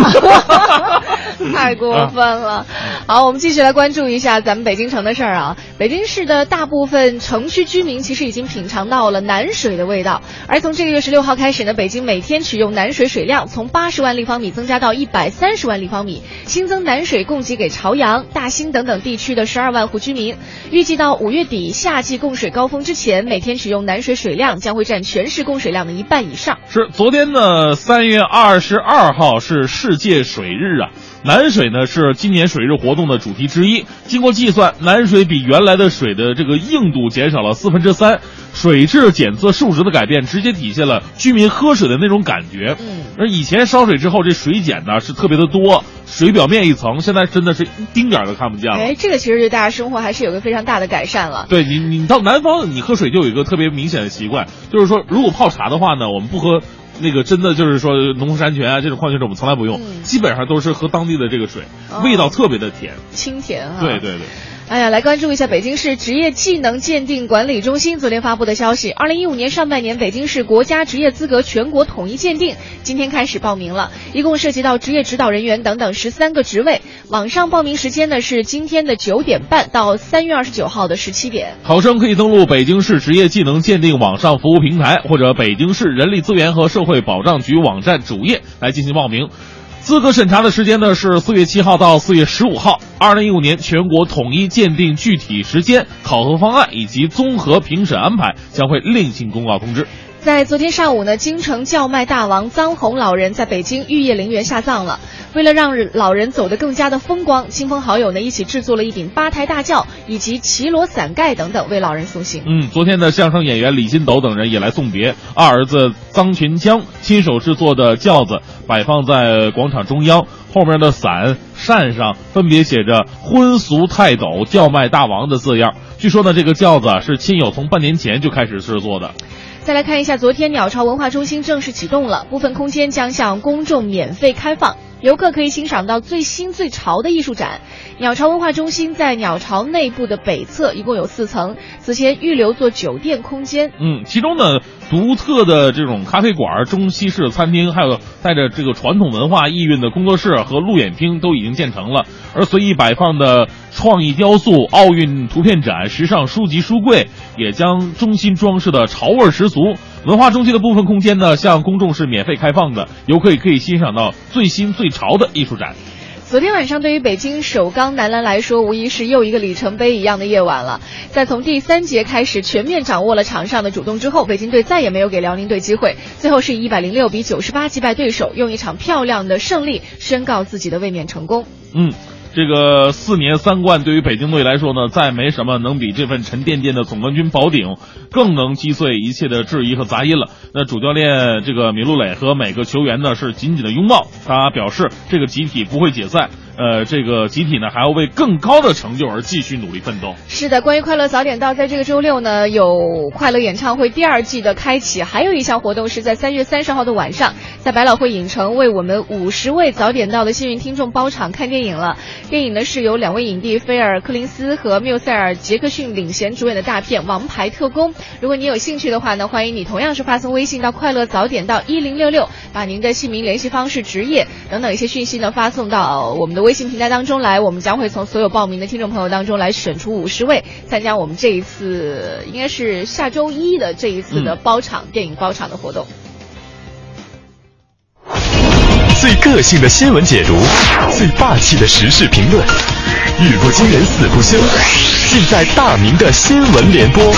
太过分了。好，我们继续来关注一下咱们北京城的事儿啊。北京市的大部分城区居民其实已经品尝到了南水的味道，而从这个月十六号开始呢，北京每天取用南水水量从八十万立方米增加到一百三十万立方米，新增南水供给给朝阳、大兴等等地区的十二万户居民。预计到五月底夏季供水高峰之前，每天取用南水水量将会占全市供水量的一半以上。是昨天呢，三月二十二号是世界水日啊。南水呢是今年水日活动的主题之一。经过计算，南水比原来的水的这个硬度减少了四分之三，水质检测数值的改变，直接体现了居民喝水的那种感觉。嗯，而以前烧水之后，这水碱呢是特别的多，水表面一层，现在真的是一丁点儿都看不见了。哎，这个其实对大家生活还是有个非常大的改善了。对你，你到南方，你喝水就有一个特别明显的习惯，就是说，如果泡茶的话呢，我们不喝那个真的就是说农夫山泉啊这种矿泉水，我们从来不用，嗯基本上都是喝当地的这个水，哦味道特别的甜。清甜啊。对对对，哎呀，来关注一下北京市职业技能鉴定管理中心昨天发布的消息，二零一五年上半年北京市国家职业资格全国统一鉴定今天开始报名了，一共涉及到职业指导人员等等十三个职位。网上报名时间呢是今天的九点半到三月二十九号的十七点。考生可以登录北京市职业技能鉴定网上服务平台或者北京市人力资源和社会保障局网站主页来进行报名。资格审查的时间呢是四月七号到四月十五号。二零一五年全国统一鉴定具体时间、考核方案以及综合评审安排将会另行公告通知。在昨天上午呢，京城叫卖大王臧洪老人在北京玉叶陵园下葬了。为了让老人走得更加的风光，亲朋好友呢一起制作了一顶八抬大轿以及绮罗伞盖等等，为老人送行。嗯，昨天的相声演员李金斗等人也来送别，二儿子臧群江亲手制作的轿子摆放在广场中央，后面的伞扇上分别写着“婚俗泰斗，叫卖大王”的字样。据说呢，这个轿子是亲友从半年前就开始制作的。再来看一下，昨天鸟巢文化中心正式启动了，部分空间将向公众免费开放，游客可以欣赏到最新最潮的艺术展。鸟巢文化中心在鸟巢内部的北侧，一共有四层，此前预留做酒店空间。嗯，其中呢，独特的这种咖啡馆、中西式餐厅，还有带着这个传统文化意蕴的工作室和路演厅都已经建成了，而随意摆放的创意雕塑、奥运图片展、时尚书籍书柜，也将中心装饰的潮味十足。文化中心的部分空间呢，向公众是免费开放的，游客也可以欣赏到最新最潮的艺术展。昨天晚上对于北京首钢男篮来说，无疑是又一个里程碑一样的夜晚了。在从第三节开始全面掌握了场上的主动之后，北京队再也没有给辽宁队机会，最后是以一百零六比九十八击败对手，用一场漂亮的胜利宣告自己的卫冕成功。嗯。这个四年三冠对于北京队来说呢，再没什么能比这份沉甸甸的总冠军宝鼎更能击碎一切的质疑和杂音了。那主教练这个米卢磊和每个球员呢是紧紧的拥抱，他表示这个集体不会解散。呃，这个集体呢还要为更高的成就而继续努力奋斗。是的，关于快乐早点到，在这个周六呢，有快乐演唱会第二季的开启，还有一项活动是在三月三十号的晚上，在百老汇影城为我们五十位早点到的幸运听众包场看电影了。电影呢是由两位影帝菲尔·柯林斯和缪塞尔·杰克逊领衔主演的大片《王牌特工》。如果你有兴趣的话呢，欢迎你同样是发送微信到快乐早点到一零六六，把您的姓名、联系方式、职业等等一些讯息呢发送到我们的微信平台当中来，我们将会从所有报名的听众朋友当中来选出五十位参加我们这一次，应该是下周一的这一次的包场、电影包场的活动。最个性的新闻解读，最霸气的时事评论，语不惊人死不休，尽在大明的新闻联播。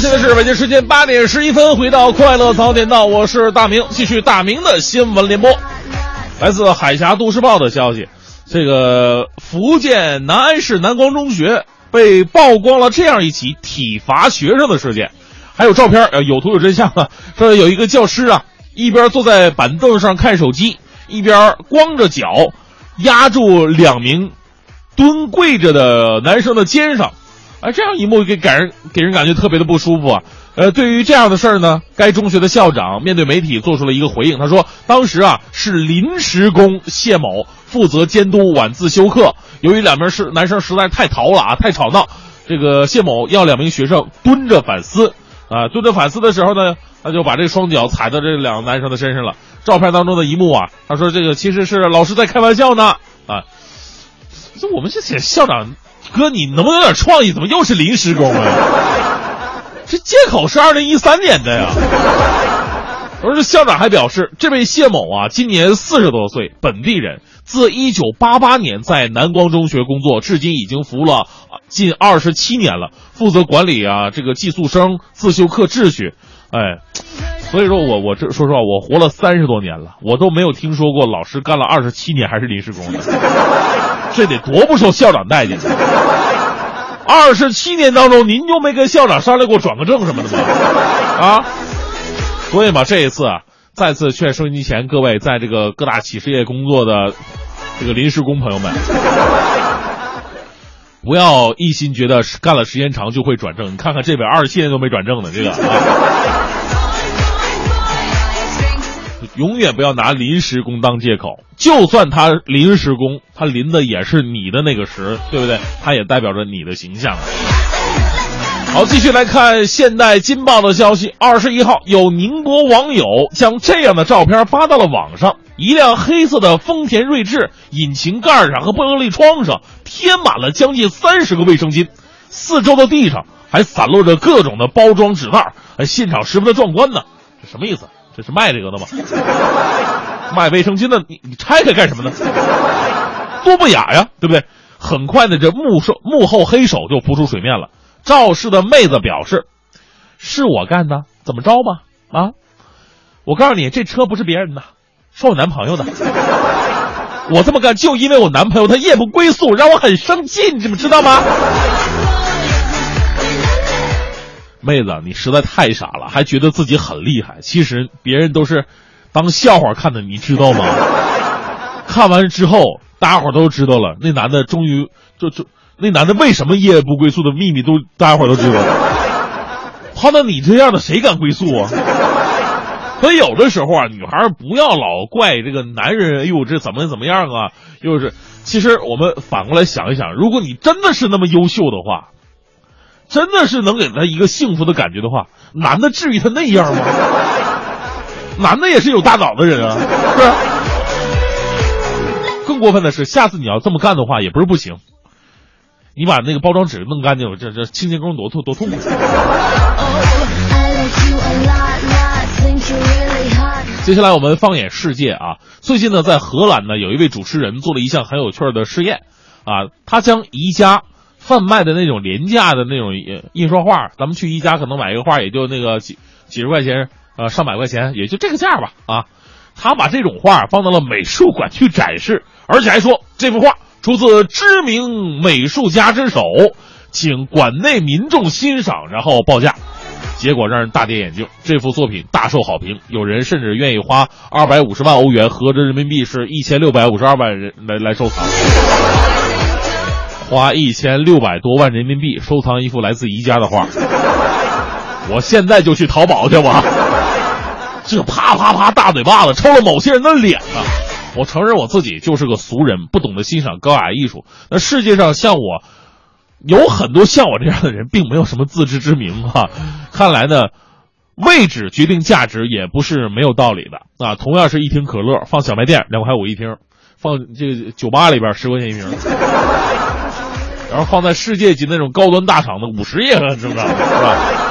现在是北京时间八点十一分，回到快乐早点到，我是大明，继续大明的新闻联播。来自海峡都市报的消息，这个福建南安市南光中学被曝光了这样一起体罚学生的事件，还有照片，呃，有图有真相啊。说有一个教师啊，一边坐在板凳上看手机，一边光着脚压住两名蹲跪着的男生的肩上。啊，这样一幕给给人给人感觉特别的不舒服啊。呃，对于这样的事儿呢，该中学的校长面对媒体做出了一个回应，他说，当时啊是临时工谢某负责监督晚自修课，由于两名是男生实在太淘了啊，太吵闹，这个谢某要两名学生蹲着反思，啊，蹲着反思的时候呢，他就把这双脚踩到这两个男生的身上了。照片当中的一幕啊，他说这个其实是老师在开玩笑呢，啊，这 我们这写校长。哥，你能不能有点创意？怎么又是临时工啊？这借口是二零一三年的呀。而这校长还表示，这位谢某啊，今年四十多岁，本地人，自一九八八年在南光中学工作，至今已经服务了近二十七年了，负责管理啊这个寄宿生自修课秩序。哎，所以说我我这说实话，我活了三十多年了，我都没有听说过老师干了二十七年还是临时工的。这得多不受校长待见！二十七年当中，您就没跟校长商量过转个正什么的吗？啊！所以嘛，这一次啊，再次劝收音机前各位在这个各大企事业工作的这个临时工朋友们，不要一心觉得干了时间长就会转正。你看看这位二十七年都没转正的这个。啊永远不要拿临时工当借口，就算他临时工，他临的也是你的那个时，对不对？他也代表着你的形象。好，继续来看《现代金报》的消息。二十一号，有宁波网友将这样的照片发到了网上：一辆黑色的丰田锐志，引擎盖上和玻璃窗上贴满了将近三十个卫生巾，四周的地上还散落着各种的包装纸袋，现场十分的壮观呢。这什么意思？这是卖这个的吗？卖卫生巾的，你你拆开干什么呢？多不雅呀，对不对？很快的，这幕手幕后黑手就浮出水面了。肇事的妹子表示：“是我干的，怎么着吧？啊，我告诉你，这车不是别人的，是我男朋友的。我这么干就因为我男朋友他夜不归宿，让我很生气，你们知道吗？”妹子，你实在太傻了，还觉得自己很厉害。其实别人都是当笑话看的，你知道吗？看完之后，大家伙都知道了，那男的终于就就那男的为什么夜不归宿的秘密都大家伙都知道了。碰到你这样的，谁敢归宿啊？所以有的时候啊，女孩不要老怪这个男人，哎呦这怎么怎么样啊？又是，其实我们反过来想一想，如果你真的是那么优秀的话。真的是能给他一个幸福的感觉的话，男的至于他那样吗？男的也是有大脑的人啊，是吧？更过分的是，下次你要这么干的话，也不是不行。你把那个包装纸弄干净了，这这清洁工多痛多痛苦。接下来我们放眼世界啊，最近呢，在荷兰呢，有一位主持人做了一项很有趣的试验啊，他将宜家。贩卖的那种廉价的那种印刷画，咱们去宜家可能买一个画也就那个几几十块钱，呃上百块钱，也就这个价吧啊。他把这种画放到了美术馆去展示，而且还说这幅画出自知名美术家之手，请馆内民众欣赏，然后报价。结果让人大跌眼镜，这幅作品大受好评，有人甚至愿意花二百五十万欧元，合着人民币是一千六百五十二万人来来收藏。花一千六百多万人民币收藏一幅来自宜家的画，我现在就去淘宝去吧。这啪啪啪大嘴巴子抽了某些人的脸啊！我承认我自己就是个俗人，不懂得欣赏高雅艺术。那世界上像我，有很多像我这样的人，并没有什么自知之明啊。看来呢，位置决定价值也不是没有道理的啊。同样是一听可乐，放小卖店两块五一听，放这个酒吧里边十块钱一瓶。然后放在世界级那种高端大厂的五十也很正常，是吧？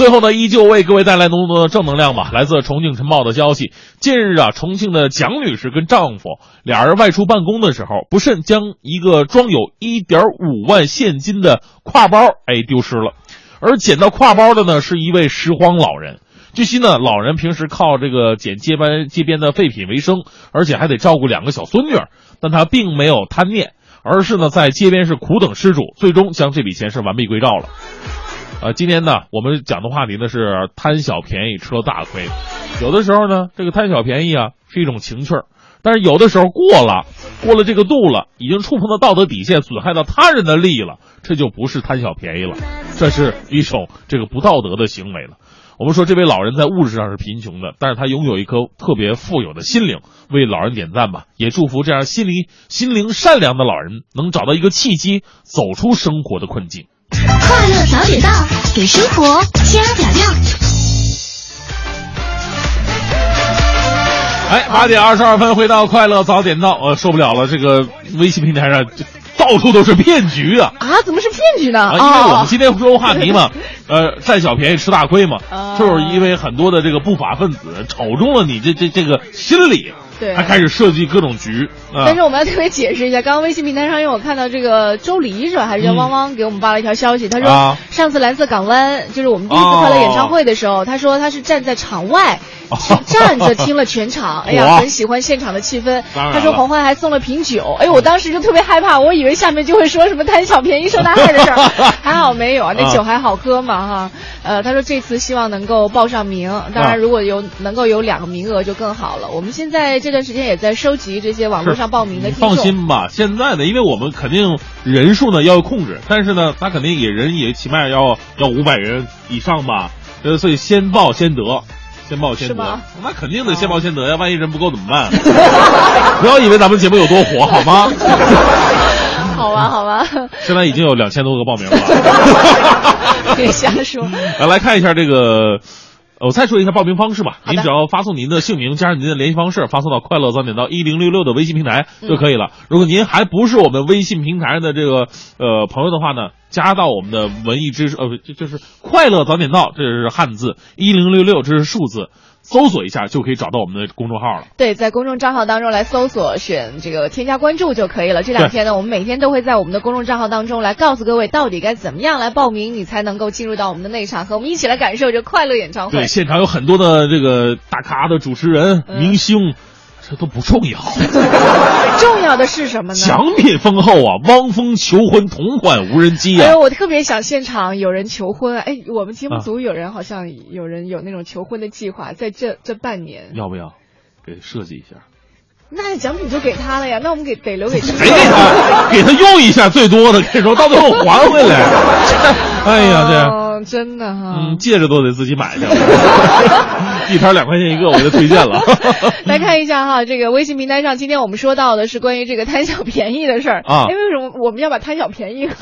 最后呢，依旧为各位带来浓浓的正能量吧。来自重庆晨报的消息，近日啊，重庆的蒋女士跟丈夫俩人外出办公的时候，不慎将一个装有一点五万现金的挎包哎丢失了，而捡到挎包的呢是一位拾荒老人。据悉呢，老人平时靠这个捡街边街边的废品为生，而且还得照顾两个小孙女。但他并没有贪念，而是呢在街边是苦等失主，最终将这笔钱是完璧归赵了。呃，今天呢我们讲的话题呢是贪小便宜吃了大亏。有的时候呢，这个贪小便宜啊是一种情趣儿，但是有的时候过了过了这个度了，已经触碰到道德底线，损害到他人的利益了，这就不是贪小便宜了，这是一种这个不道德的行为了。我们说这位老人在物质上是贫穷的，但是他拥有一颗特别富有的心灵，为老人点赞吧！也祝福这样心灵心灵善良的老人能找到一个契机，走出生活的困境。快乐早点到，给生活加点料。哎，八点二十二分，回到快乐早点到，呃，受不了了，这个微信平台上。到处都是骗局啊！啊，怎么是骗局呢？啊，因为我们今天说话题嘛，呃，占小便宜吃大亏嘛，就是因为很多的这个不法分子瞅中了你这这这个心理，对，他开始设计各种局。但是我们要特别解释一下，刚刚微信平台上，因为我看到这个周黎是吧，还是叫汪汪给我们发了一条消息，他说上次蓝色港湾就是我们第一次快乐演唱会的时候，他说他是站在场外。站着听了全场，哎呀，很喜欢现场的气氛。他说黄欢还送了瓶酒，哎呦，我当时就特别害怕，我以为下面就会说什么贪小便宜受大害的事儿，还好没有啊，那酒还好喝嘛哈。呃，他说这次希望能够报上名，当然如果有能够有两个名额就更好了。我们现在这段时间也在收集这些网络上报名的听众。放心吧，现在呢因为我们肯定人数呢要控制，但是呢，他肯定也人也起码要要五百人以上吧，呃，所以先报先得。先报先得，那肯定得先报先得呀！万一人不够怎么办？不要以为咱们节目有多火，好吗？好吧，好吧。现在已经有两千多个报名了。别瞎说。来，来看一下这个，我再说一下报名方式吧。您只要发送您的姓名，加上您的联系方式，发送到快乐早点到一零六六的微信平台就可以了。如果您还不是我们微信平台的这个呃朋友的话呢，加到我们的文艺知识，呃，就，就是快乐早点到，这是汉字，一零六六这是数字，搜索一下就可以找到我们的公众号了。对，在公众账号当中来搜索，选这个添加关注就可以了。这两天呢，我们每天都会在我们的公众账号当中来告诉各位，到底该怎么样来报名，你才能够进入到我们的内场，和我们一起来感受这快乐演唱会对，。现场有很多的这个大咖的主持人、嗯明星，这都不重要，重要的是什么呢？奖品丰厚啊！汪峰求婚同款无人机啊哎呦，！我特别想现场有人求婚啊！哎，我们节目啊组有人好像有人有那种求婚的计划，在这这半年，要不要给设计一下？那奖品就给他了呀。那我们给得留给谁给他给他用一下最多的，跟你说到最后还回来。哎呀，这。哦，真的哈。嗯，戒指都得自己买去，一摊两块钱一个，我就推荐了。来看一下哈，这个微信平台上，今天我们说到的是关于这个贪小便宜的事儿啊哎，为什么我们要把贪小便宜和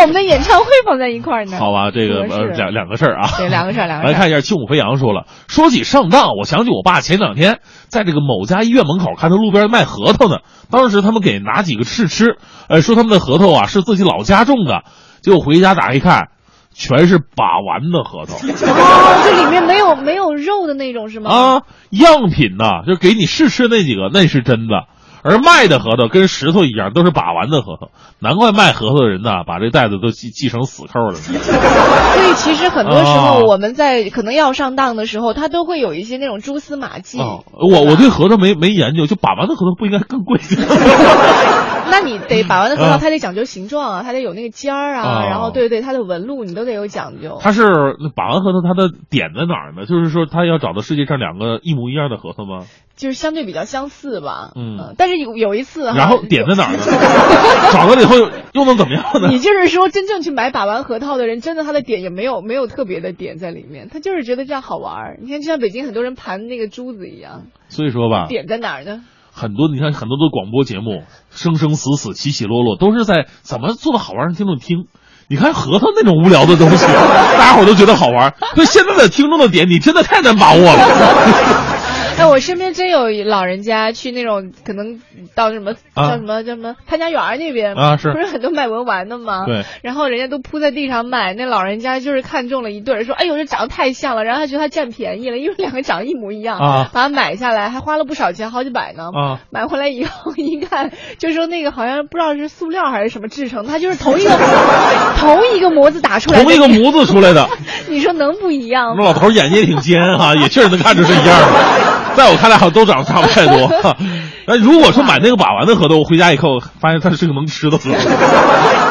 我们的演唱会放在一块儿呢？好吧，这个呃两两个事儿啊，对两个事儿两个事儿来看一下，庆武飞扬说了，说起上当，我想起我爸前两天在这个某家医院门口看到路边卖核桃呢，当时他们给拿几个试吃，呃，说他们的核桃啊是自己老家种的，结果回家打开一看，全是把玩的核桃。哦，这里面没有没有肉的那种是吗？啊，样品呐，就给你试吃那几个，那是真的。而卖的核桃跟石头一样，都是把玩的核桃，难怪卖核桃的人呐，把这袋子都系系成死扣了。所以其实很多时候哦我们在可能要上当的时候，它都会有一些那种蛛丝马迹。哦，我我对核桃没没研究，就把玩的核桃不应该更贵？那你得把玩的核桃，啊它得讲究形状啊，它得有那个尖儿啊，哦然后对对，它的纹路你都得有讲究。它是把玩核桃，它的点在哪儿呢？就是说，它要找到世界上两个一模一样的核桃吗？就是相对比较相似吧，嗯呃但是有有一次哈，然后点在哪儿呢？找到了以后又能怎么样呢？你就是说，真正去买把玩核桃的人，真的他的点也没有没有特别的点在里面，他就是觉得这样好玩儿。你看，就像北京很多人盘那个珠子一样，所以说吧，点在哪儿呢？很多你看很多的广播节目，生生死死，起起落落，都是在怎么做的好玩让听众听。你看核桃那种无聊的东西，大家伙都觉得好玩。对现在的听众的点，你真的太难把握了。哎，我身边真有老人家去那种可能到什么、啊叫什么叫什么潘家园那边啊是不是很多卖文玩的吗？对，然后人家都铺在地上卖，那老人家就是看中了一对，说哎呦这长得太像了，然后他觉得他占便宜了，因为两个长得一模一样，啊把它买下来还花了不少钱，好几百呢。啊买回来以后一看，就说那个好像不知道是塑料还是什么制成的，它就是同一个同一个模子打出来的，同一个模子出来的，你说能不一样吗？那老头眼睛也挺尖哈、也确实能看出是一样的。在我看来，好像都长得差不太多。哈那如果说买那个把玩的核桃，我回家以后发现它是个能吃的核桃，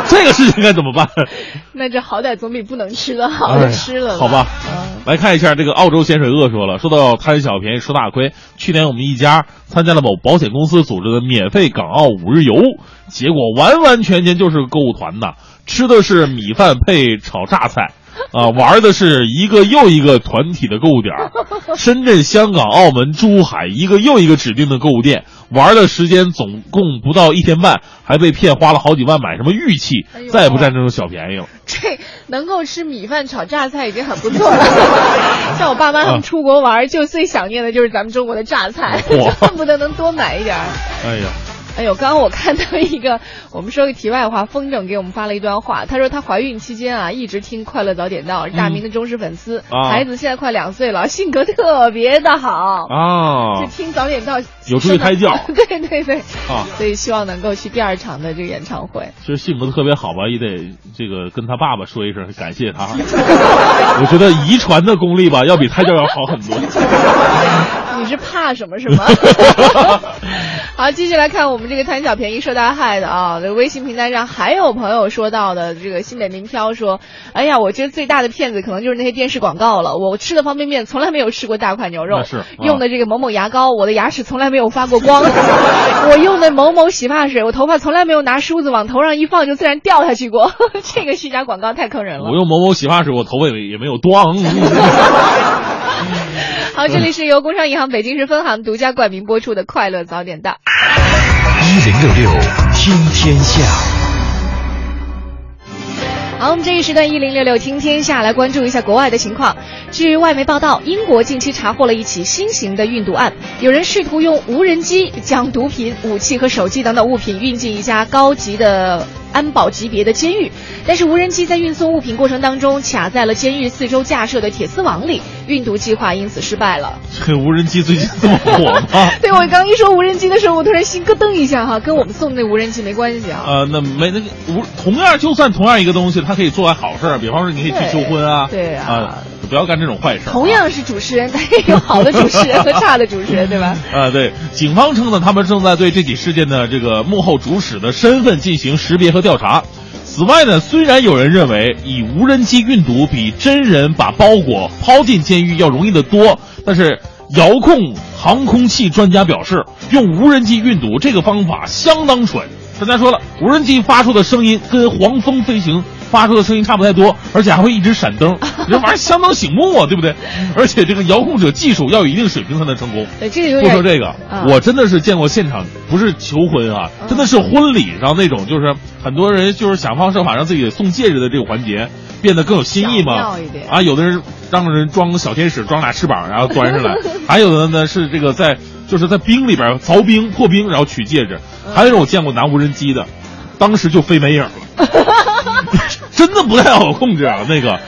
这个事情该怎么办？那这好歹总比不能吃的好，吃了吧好吧嗯，来看一下这个澳洲咸水鳄说了，说到贪小便宜吃大亏。去年我们一家参加了某保险公司组织的免费港澳五日游，结果完完全全就是个购物团呐，吃的是米饭配炒榨菜。啊，玩的是一个又一个团体的购物点儿，深圳、香港、澳门、珠海一个又一个指定的购物店，玩的时间总共不到一天半，还被骗花了好几万买什么玉器哎，再也不占这种小便宜了。这能够吃米饭炒榨菜已经很不错了。像我爸妈他啊们出国玩，就最想念的就是咱们中国的榨菜，嚯恨不得能多买一点儿。哎呀，哎呦，刚刚我看到一个，我们说个题外话，风筝给我们发了一段话，他说他怀孕期间啊，一直听《快乐早点到》，是大明的忠实粉丝，啊孩子现在快两岁了，性格特别的好。啊就，听早点到，有助于胎教 对对对，啊所以希望能够去第二场的这个演唱会。其实性格特别好吧，也得这个跟他爸爸说一声，感谢他。我觉得遗传的功力吧，要比胎教要好很多。你是怕什么是吗？好，继续来看我们这个贪小便宜受大害的啊，这个微信平台上还有朋友说到的，这个新北民飘说，哎呀，我觉得最大的骗子可能就是那些电视广告了。我吃的方便面从来没有吃过大块牛肉，是啊用的这个某某牙膏，我的牙齿从来没有发过光。我用的某某洗发水，我头发从来没有拿梳子往头上一放就自然掉下去过。这个虚假广告太坑人了我。用某某洗发水，我头发也也没有光。好，这里是由工商银行北京市分行独家冠名播出的《快乐早点到》。一零六六听天下。好，我们这一时段一零六六听天下来关注一下国外的情况。据外媒报道，英国近期查获了一起新型的运毒案，有人试图用无人机将毒品、武器和手机等等物品运进一家高级的安保级别的监狱。但是无人机在运送物品过程当中卡在了监狱四周架设的铁丝网里，运毒计划因此失败了。这个无人机最近这么火吗？对我刚一说无人机的时候，我突然心咯噔一下哈，跟我们送的那无人机没关系啊。呃，那没那个无，同样就算同样一个东西，它可以做完好事儿，比方说你可以去求婚啊，对啊啊，不要干这种坏事。同样是主持人，但也有好的主持人和差的主持人，对吧？啊，对，警方称呢，他们正在对这起事件的这个幕后主使的身份进行识别和调查。此外呢，虽然有人认为以无人机运毒比真人把包裹抛进监狱要容易得多，但是遥控航空器专家表示，用无人机运毒这个方法相当蠢。专家说了，无人机发出的声音跟黄蜂飞行发出的声音差不太多，而且还会一直闪灯，这玩意儿相当醒目啊，对不对？而且这个遥控者技术要有一定水平才能成功。对，这个不说这个，啊我真的是见过现场，不是求婚啊，真的是婚礼上那种，就是很多人就是想方设法让自己送戒指的这个环节变得更有新意嘛。啊，有的人让人装个小天使，装俩翅膀，然后端上来；还有的呢是这个在就是在冰里边凿冰破冰，然后取戒指；还有一种我见过拿无人机的，当时就飞没影了，真的不太好控制啊那个。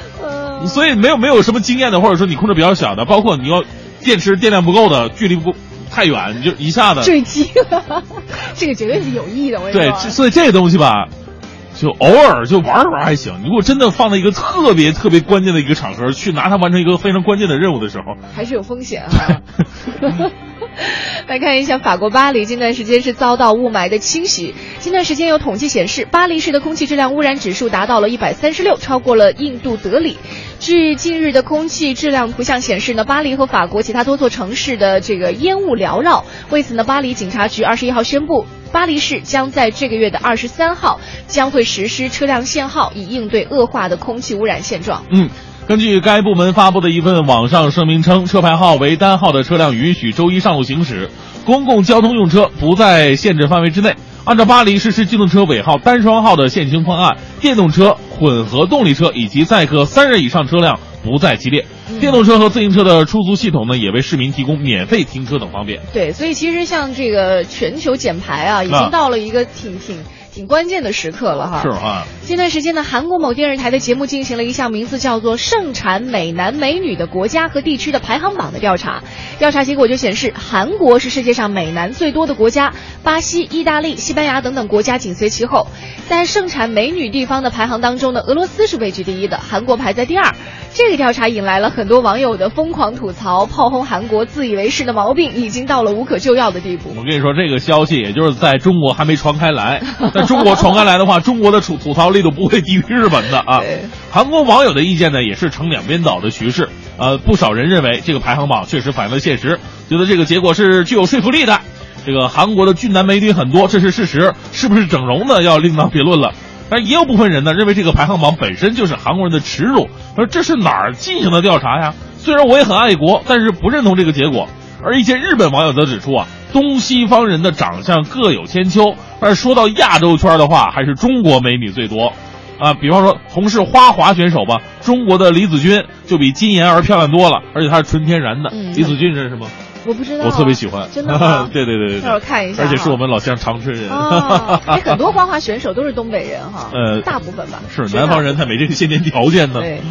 所以没有没有什么经验的，或者说你控制比较小的，包括你要电池电量不够的，距离不太远，你就一下子坠机了，这个绝对是有意的。我跟你对，说对所以这个东西吧，就偶尔就玩一玩还行。如果真的放在一个特别特别关键的一个场合，去拿它完成一个非常关键的任务的时候，还是有风险哈。来看一下法国巴黎，近段时间是遭到雾霾的侵袭。近段时间有统计显示，巴黎市的空气质量污染指数达到了一百三十六，超过了印度德里。据近日的空气质量图像显示呢，巴黎和法国其他多座城市的这个烟雾缭绕。为此呢，巴黎警察局二十一号宣布，巴黎市将在这个月的二十三号将会实施车辆限号，以应对恶化的空气污染现状。嗯。根据该部门发布的一份网上声明称，车牌号为单号的车辆允许周一上路行驶，公共交通用车不在限制范围之内。按照巴黎实施机动车尾号单双号的限行方案，电动车、混合动力车以及载客三人以上车辆不在其列。电动车和自行车的出租系统呢，也为市民提供免费停车等方便。对，所以其实像这个全球减排啊，已经到了一个挺挺挺关键的时刻了哈。是啊。近段时间呢，韩国某电视台的节目进行了一项名字叫做“盛产美男美女的国家和地区”的排行榜的调查。调查结果就显示，韩国是世界上美男最多的国家，巴西、意大利、西班牙等等国家紧随其后。在盛产美女地方的排行当中呢，俄罗斯是位居第一的，韩国排在第二。这个调查引来了很多网友的疯狂吐槽，炮轰韩国自以为是的毛病已经到了无可救药的地步。我跟你说，这个消息也就是在中国还没传开来，在中国传开来的话，中国的吐吐槽力度不会低于日本的啊。韩国网友的意见呢，也是呈两边倒的趋势。呃，不少人认为这个排行榜确实反映了现实，觉得这个结果是具有说服力的。这个韩国的俊男美女很多，这是事实，是不是整容呢？要另当别论了。但也有部分人呢，认为这个排行榜本身就是韩国人的耻辱，而这是哪儿进行的调查呀？虽然我也很爱国，但是不认同这个结果。而一些日本网友则指出啊，东西方人的长相各有千秋，但是说到亚洲圈的话，还是中国美女最多。啊，比方说从事花滑选手吧，中国的李子君就比金妍儿漂亮多了，而且她是纯天然的。嗯李子君认识吗？我不知道，我特别喜欢，真的吗？对对对对对，待会儿看一下而且是我们老乡长春人。哦，哎，很多花滑选手都是东北人哈，呃大部分吧。是南方人，他没这个先天条件呢。对，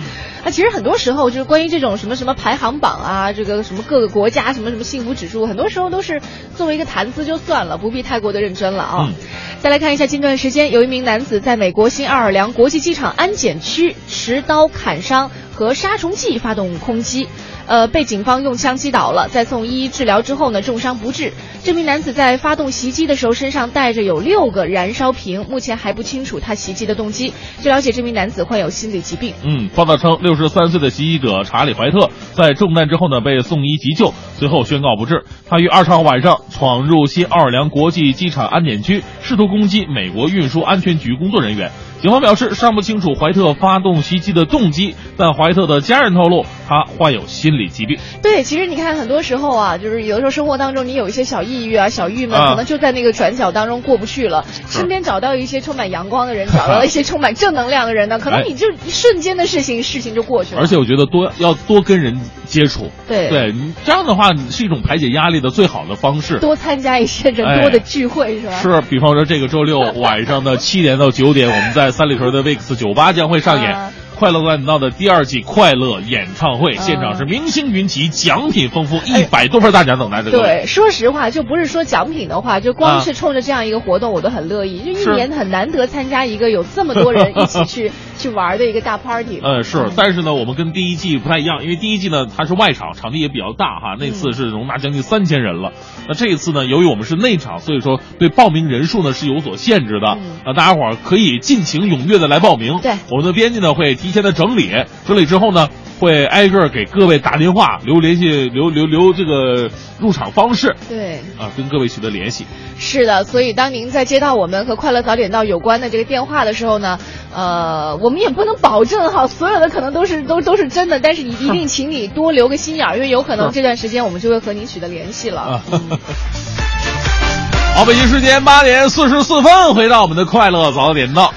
那其实很多时候就是关于这种什么什么排行榜啊，这个什么各个国家什么什么幸福指数，很多时候都是作为一个谈资就算了，不必太过的认真了啊。嗯再来看一下近段时间，有一名男子在美国新奥尔良国际机场安检区持刀砍伤和杀虫剂发动攻击。呃，被警方用枪击倒了，在送医治疗之后呢，重伤不治。这名男子在发动袭击的时候，身上带着有六个燃烧瓶，目前还不清楚他袭击的动机。据了解，这名男子患有心理疾病。嗯，报道称，六十三岁的袭击者查理·怀特在中弹之后呢，被送医急救，随后宣告不治。他于二十号晚上闯入新奥尔良国际机场安检区，试图攻击美国运输安全局工作人员。警方表示，尚不清楚怀特发动袭击的动机，但怀特的家人透露，他患有心理疾病。对，其实你看，很多时候啊，就是有的时候生活当中，你有一些小抑郁啊、小郁闷，啊可能就在那个转角当中过不去了。身边找到一些充满阳光的人，找到了一些充满正能量的人呢，可能哎你就一瞬间的事情，事情就过去了。而且我觉得多要多跟人接接触。对对，这样的话是一种排解压力的最好的方式。多参加一些人多的聚会、是吧？是，比方说这个周六晚上的七点到九点，我们在在三里屯的 VIX 酒吧将会上演。啊快乐大本道的第二季快乐演唱会，现场是明星云集，奖品丰富，一百多份大奖等待着。对，说实话，就不是说奖品的话，就光是冲着这样一个活动，我都很乐意。就一年很难得参加一个有这么多人一起去 去玩的一个大 party。呃，是，但是呢，我们跟第一季不太一样，因为第一季呢它是外场，场地也比较大哈，那次是容纳将近三千人了。那这一次呢，由于我们是内场，所以说对报名人数呢是有所限制的。嗯啊，大家伙儿可以尽情踊跃的来报名。对我们的编辑呢会提前的整理，整理之后呢。会挨个给各位打电话，留联系，留留留这个入场方式对，啊，跟各位取得联系。是的，所以当您在接到我们和快乐早点到有关的这个电话的时候呢，呃，我们也不能保证哈，所有的可能都是都都是真的，但是你一定请你多留个心眼儿，因为有可能这段时间我们就会和您取得联系了。啊。好，北京时间八点四十四分，回到我们的快乐早点到。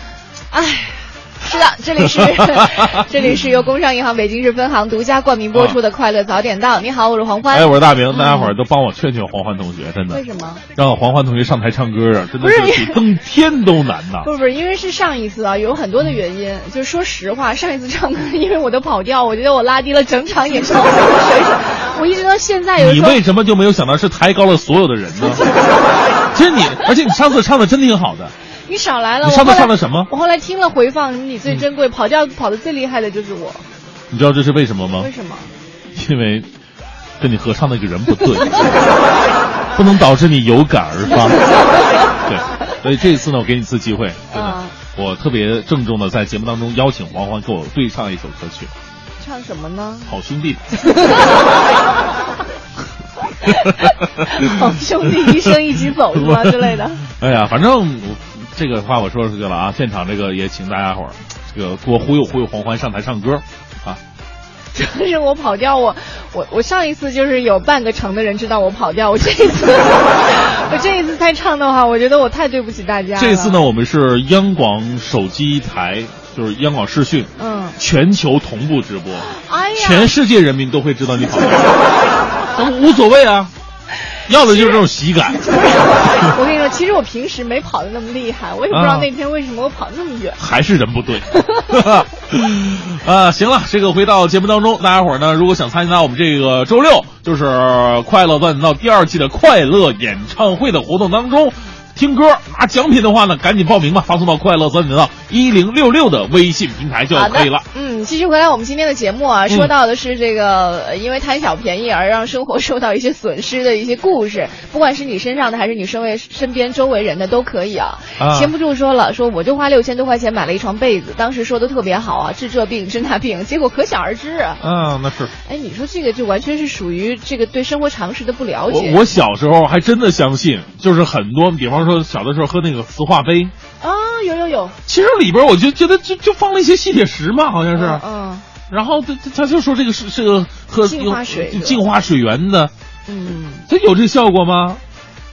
唉。是的，这里是 这里是由工商银行北京市分行独家冠名播出的《快乐早点到》。你好，我是黄欢。哎，我是大明，大家伙儿都帮我劝劝黄欢同学，真的。为什么？让黄欢同学上台唱歌啊，真的是比登天都难呐！不是不是，因为是上一次啊，有很多的原因。就说实话，上一次唱歌，因为我的跑调，我觉得我拉低了整场演唱会的水准。我一直到现在有你为什么就没有想到是抬高了所有的人呢？其实你，而且你上次唱的真挺好的。你少来了。你上次唱的什么？我后来听了回放，你最珍贵，跑调跑的最厉害的就是我。你知道这是为什么吗为？什么？因为跟你合唱那个人不对，不能导致你有感而发。对，所以这一次呢，我给你一次机会，真的，啊我特别郑重的在节目当中邀请黄欢跟我对唱一首歌曲唱什么呢？《好兄弟》。好兄弟一生一起走是吗之类的？哎呀，反正我这个话我说出去了啊！现场这个也请大家伙儿这个给我忽悠忽悠黄欢上台唱歌啊！主要是我跑调，我我我上一次就是有半个城的人知道我跑调，我 这一次我这一次再唱的话，我觉得我太对不起大家了。这次呢，我们是央广手机台，就是央广视讯，嗯，全球同步直播，哎呀，全世界人民都会知道你跑调，但无所谓啊，要的就是这种喜感。我跟你说，其实我平时没跑的那么厉害，我也不知道啊那天为什么我跑那么远。还是人不对。啊，行了，这个回到节目当中，大家伙儿呢，如果想参加我们这个周六就是快乐万到第二季的快乐演唱会的活动当中。听歌拿奖品的话呢，赶紧报名吧，发送到快乐三点到一零六六的微信平台就可以了。嗯，继续回来我们今天的节目啊，嗯说到的是这个，呃因为贪小便宜而让生活受到一些损失的一些故事，不管是你身上的还是你身为身边周围人的都可以啊。啊闲不住说了，说我就花六千多块钱买了一床被子，当时说的特别好啊，治这病治那病，结果可想而知啊。啊，那是哎，你说这个就完全是属于这个对生活常识的不了我解。我小时候还真的相信，就是很多，比方说小的时候喝那个磁化杯，啊，有有有，其实里边我就觉得就就放了一些吸铁石嘛，好像是。嗯然后他他他就说这个是是个喝净化水净化水源的，嗯，它有这效果吗？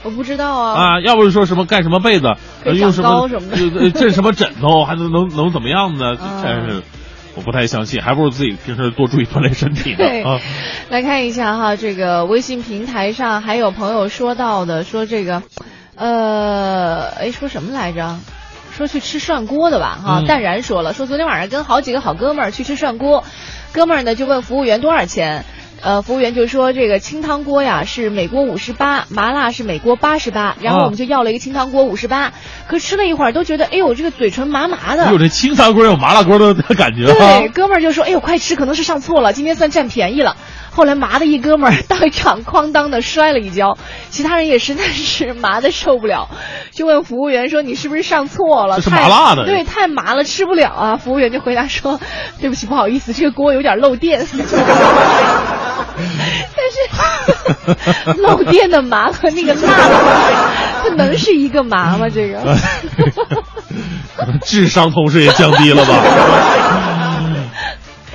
我不知道啊。啊，要不是说什么盖什么被子，呃用什么长高什么的呃震什么枕头，还能能能怎么样呢？啊真是我不太相信，还不如自己平时多注意锻炼身体对呢啊。来看一下哈，这个微信平台上还有朋友说到的，说这个，呃，哎，说什么来着？说去吃涮锅的吧，哈、嗯淡然说了，说昨天晚上跟好几个好哥们儿去吃涮锅，哥们儿呢就问服务员多少钱，呃，服务员就说这个清汤锅呀是每锅五十八，麻辣是每锅八十八，然后啊我们就要了一个清汤锅五十八，可吃了一会儿都觉得，哎呦，这个嘴唇麻麻的，有，这清汤锅有麻辣锅的感觉啊对，！哥们儿就说：“哎呦，快吃，可能是上错了，今天算占便宜了。”后来麻的一哥们儿当场哐当的摔了一跤，其他人也实在是麻的受不了，就问服务员说：“你是不是上错了？这是太麻辣的对，太麻了，吃不了啊。”服务员就回答说：“对不起，不好意思，这个锅有点漏电。”但是漏电的麻和那个辣的麻，它能是一个麻吗？这个？智商同时也降低了吧？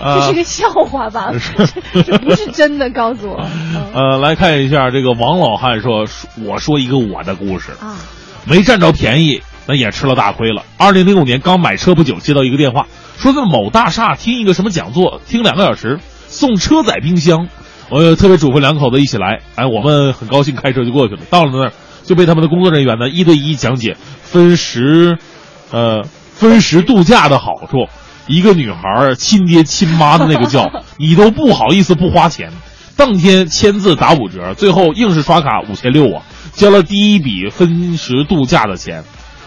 啊这是个笑话吧？这 这不是真的，告诉我。嗯呃，来看一下这个王老汉说，我说一个我的故事，啊，没占着便宜，那也吃了大亏了。二零零五年刚买车不久，接到一个电话，说在某大厦听一个什么讲座，听两个小时，送车载冰箱。我特别嘱咐两口子一起来，哎，我们很高兴开车就过去了。到了那儿就被他们的工作人员呢一对一讲解分时，呃，分时度假的好处。一个女孩儿亲爹亲妈的那个叫，你都不好意思不花钱。当天签字打五折，最后硬是刷卡五千六啊，交了第一笔分时度假的钱，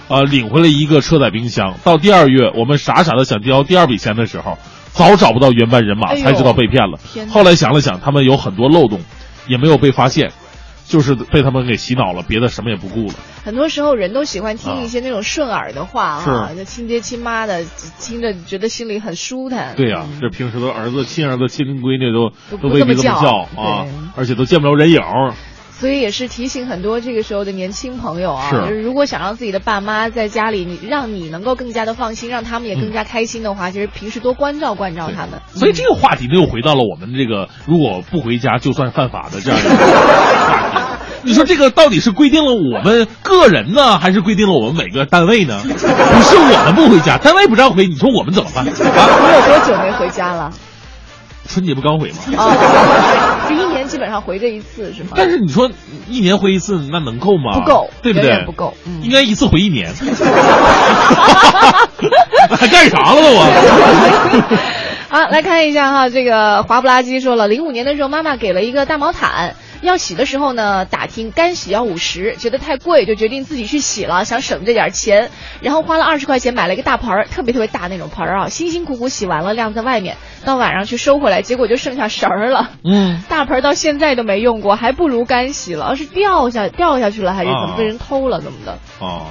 呃，领回了一个车载冰箱。到第二月，我们傻傻的想交第二笔钱的时候，早找不到原班人马，哎才知道被骗了后来想了想，他们有很多漏洞，也没有被发现，就是被他们给洗脑了，别的什么也不顾了。很多时候人都喜欢听一些那种顺耳的话啊，是就亲爹亲妈的，听着觉得心里很舒坦。对呀、这平时都儿子、亲儿子、亲闺女都都未必这么叫叫啊，而且都见不着人影儿。所以也是提醒很多这个时候的年轻朋友啊，是就是如果想让自己的爸妈在家里，你让你能够更加的放心，让他们也更加开心的话，其实平时多关照关照他们。所以这个话题呢，又回到了我们这个如果不回家就算犯法的这样一个 话题。你说这个到底是规定了我们个人呢，还是规定了我们每个单位呢？不是我们不回家，单位不让回，你说我们怎么办啊？你有多久没回家了？春节不刚回吗？啊，就一年基本上回这一次是吗？但是你说一年回一次，那能够吗？不够对不对？不够嗯应该一次回一年。还干啥了我？好，来看一下哈，这个华不拉几说了，零五年的时候，妈妈给了一个大毛毯，要洗的时候呢，打听干洗要五十，觉得太贵，就决定自己去洗了，想省这点钱，然后花了二十块钱买了一个大盆儿，特别特别大那种盆儿啊，辛辛苦苦洗完了晾在外面，到晚上去收回来，结果就剩下绳儿了。嗯，大盆儿到现在都没用过，还不如干洗了，是掉下掉下去了，还是怎么啊被人偷了怎么的？哦，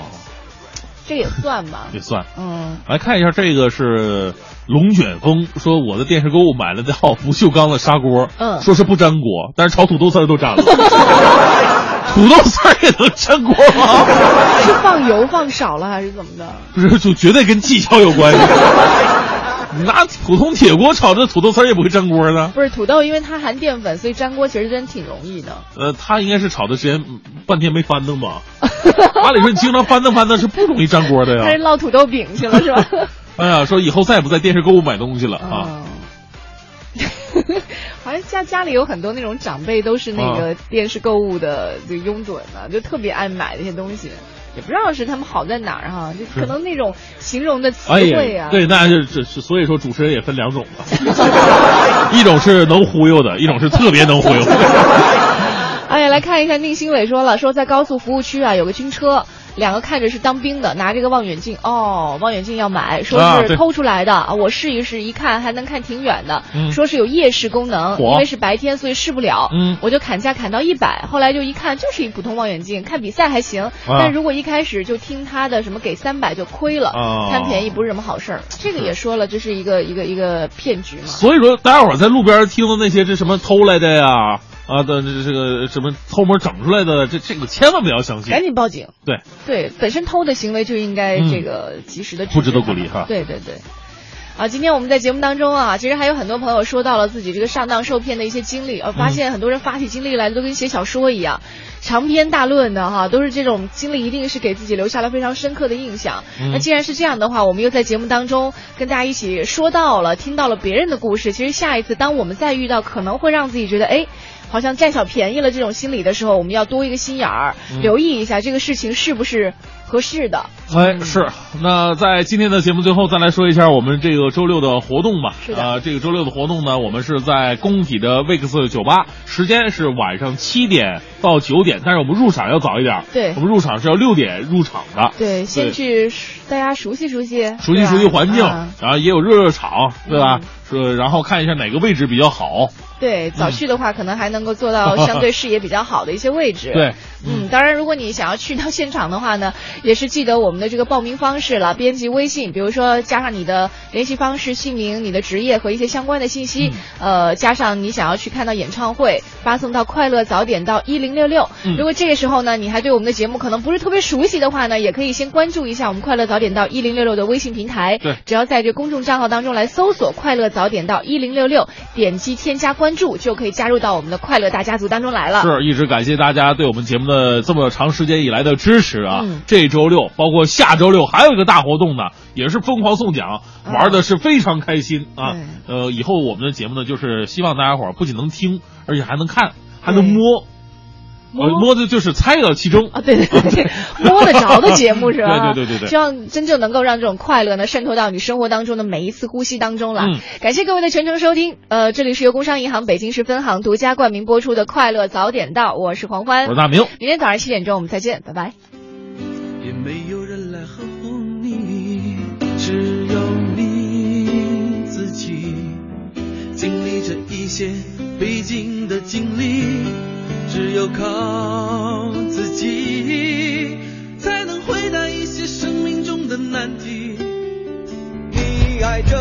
这也算吧。也算。嗯，来看一下，这个是龙卷风说我的电视购物买了套不锈钢的砂锅，嗯说是不粘锅，但是炒土豆丝儿都粘了。土豆丝儿也能粘锅吗？是放油放少了还是怎么的？不是，就绝对跟技巧有关系。你 拿普通铁锅炒这土豆丝儿也不会粘锅的。不是土豆，因为它含淀粉，所以粘锅其实真挺容易的。呃，他应该是炒的时间嗯半天没翻腾吧？按理说你经常翻腾翻腾是不容易粘锅的呀他是呀。烙土豆饼去了是吧？哎呀，说以后再也不在电视购物买东西了啊。嗯 好像家家里有很多那种长辈都是那啊个电视购物的这个拥趸呢，就特别爱买那些东西，也不知道是他们好在哪儿哈，就可能那种形容的词哎汇啊，，呀对，那就这是所以说主持人也分两种嘛，一种是能忽悠的，一种是特别能忽悠。哎呀，来看一下宁新伟说了，说在高速服务区啊有个军车，两个看着是当兵的，拿这个望远镜，哦，望远镜要买，说是偷出来的啊，我试一试，一看还能看挺远的，嗯。说是有夜视功能，因为是白天所以试不了，嗯。我就砍价砍到一百，后来就一看就是一普通望远镜，看比赛还行，啊。但如果一开始就听他的什么给三百就亏了，啊。贪便宜不是什么好事儿，这个也说了，这是一个一个一个骗局嘛。所以说，大家伙儿在路边听的那些这什么偷来的呀，啊的这这个什么偷摸整出来的，这这个千万不要相信赶。紧报警。对，对，本身偷的行为就应该嗯这个及时的不值得鼓励哈对对对。啊，今天我们在节目当中啊，其实还有很多朋友说到了自己这个上当受骗的一些经历，呃，发现很多人发起经历来都跟写小说一样，长篇大论的哈，都是这种经历，一定是给自己留下了非常深刻的印象。嗯那既然是这样的话，我们又在节目当中跟大家一起说到了，听到了别人的故事，其实下一次当我们再遇到可能会让自己觉得哎。好像占小便宜了这种心理的时候，我们要多一个心眼儿，嗯留意一下这个事情是不是合适的。哎，是。那在今天的节目最后，再来说一下我们这个周六的活动吧。是的啊、这个周六的活动呢，我们是在工体的 Vix 酒吧，时间是晚上七点到九点，但是我们入场要早一点。对我们入场是要六点入场的。对，先去大家熟悉熟悉，熟悉熟悉环境，啊然后也有热热场，对吧嗯？是，然后看一下哪个位置比较好。对，早去的话，可能还能够做到 相对视野比较好的一些位置。对，嗯，当然，如果你想要去到现场的话呢，也是记得我们的这个报名方式了，编辑微信，比如说加上你的联系方式、姓名、你的职业和一些相关的信息，嗯呃，加上你想要去看到演唱会，发送到快乐早点到一零六六。嗯如果这个时候呢，你还对我们的节目可能不是特别熟悉的话呢，也可以先关注一下我们快乐早点到一零六六的微信平台。对只要在这公众账号当中来搜索“快乐早点到一零六六”，点击添加关注，就可以加入到我们的快乐大家族当中来了。是一直感谢大家对我们节目的的这么长时间以来的支持啊！嗯这周六包括下周六还有一个大活动呢，也是疯狂送奖，啊玩的是非常开心啊对！呃，以后我们的节目呢，就是希望大家伙儿不仅能听，而且还能看，还能摸。摸呃摸的就是参与到其中啊，对对对，摸得着的节目是吧？对对对对对希望真正能够让这种快乐呢渗透到你生活当中的每一次呼吸当中了。嗯感谢各位的全程收听，呃，这里是由工商银行北京市分行独家冠名播出的《快乐早点到》，我是黄欢我是，大明。明天早上七点钟我们再见，拜拜。也没有人来呵护你，只有你自己经历着一些必经的经历，只有靠自己才能回答一些生命中的难题。你爱这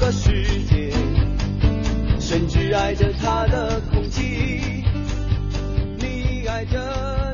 个世界，甚至爱着它的空气，你爱着。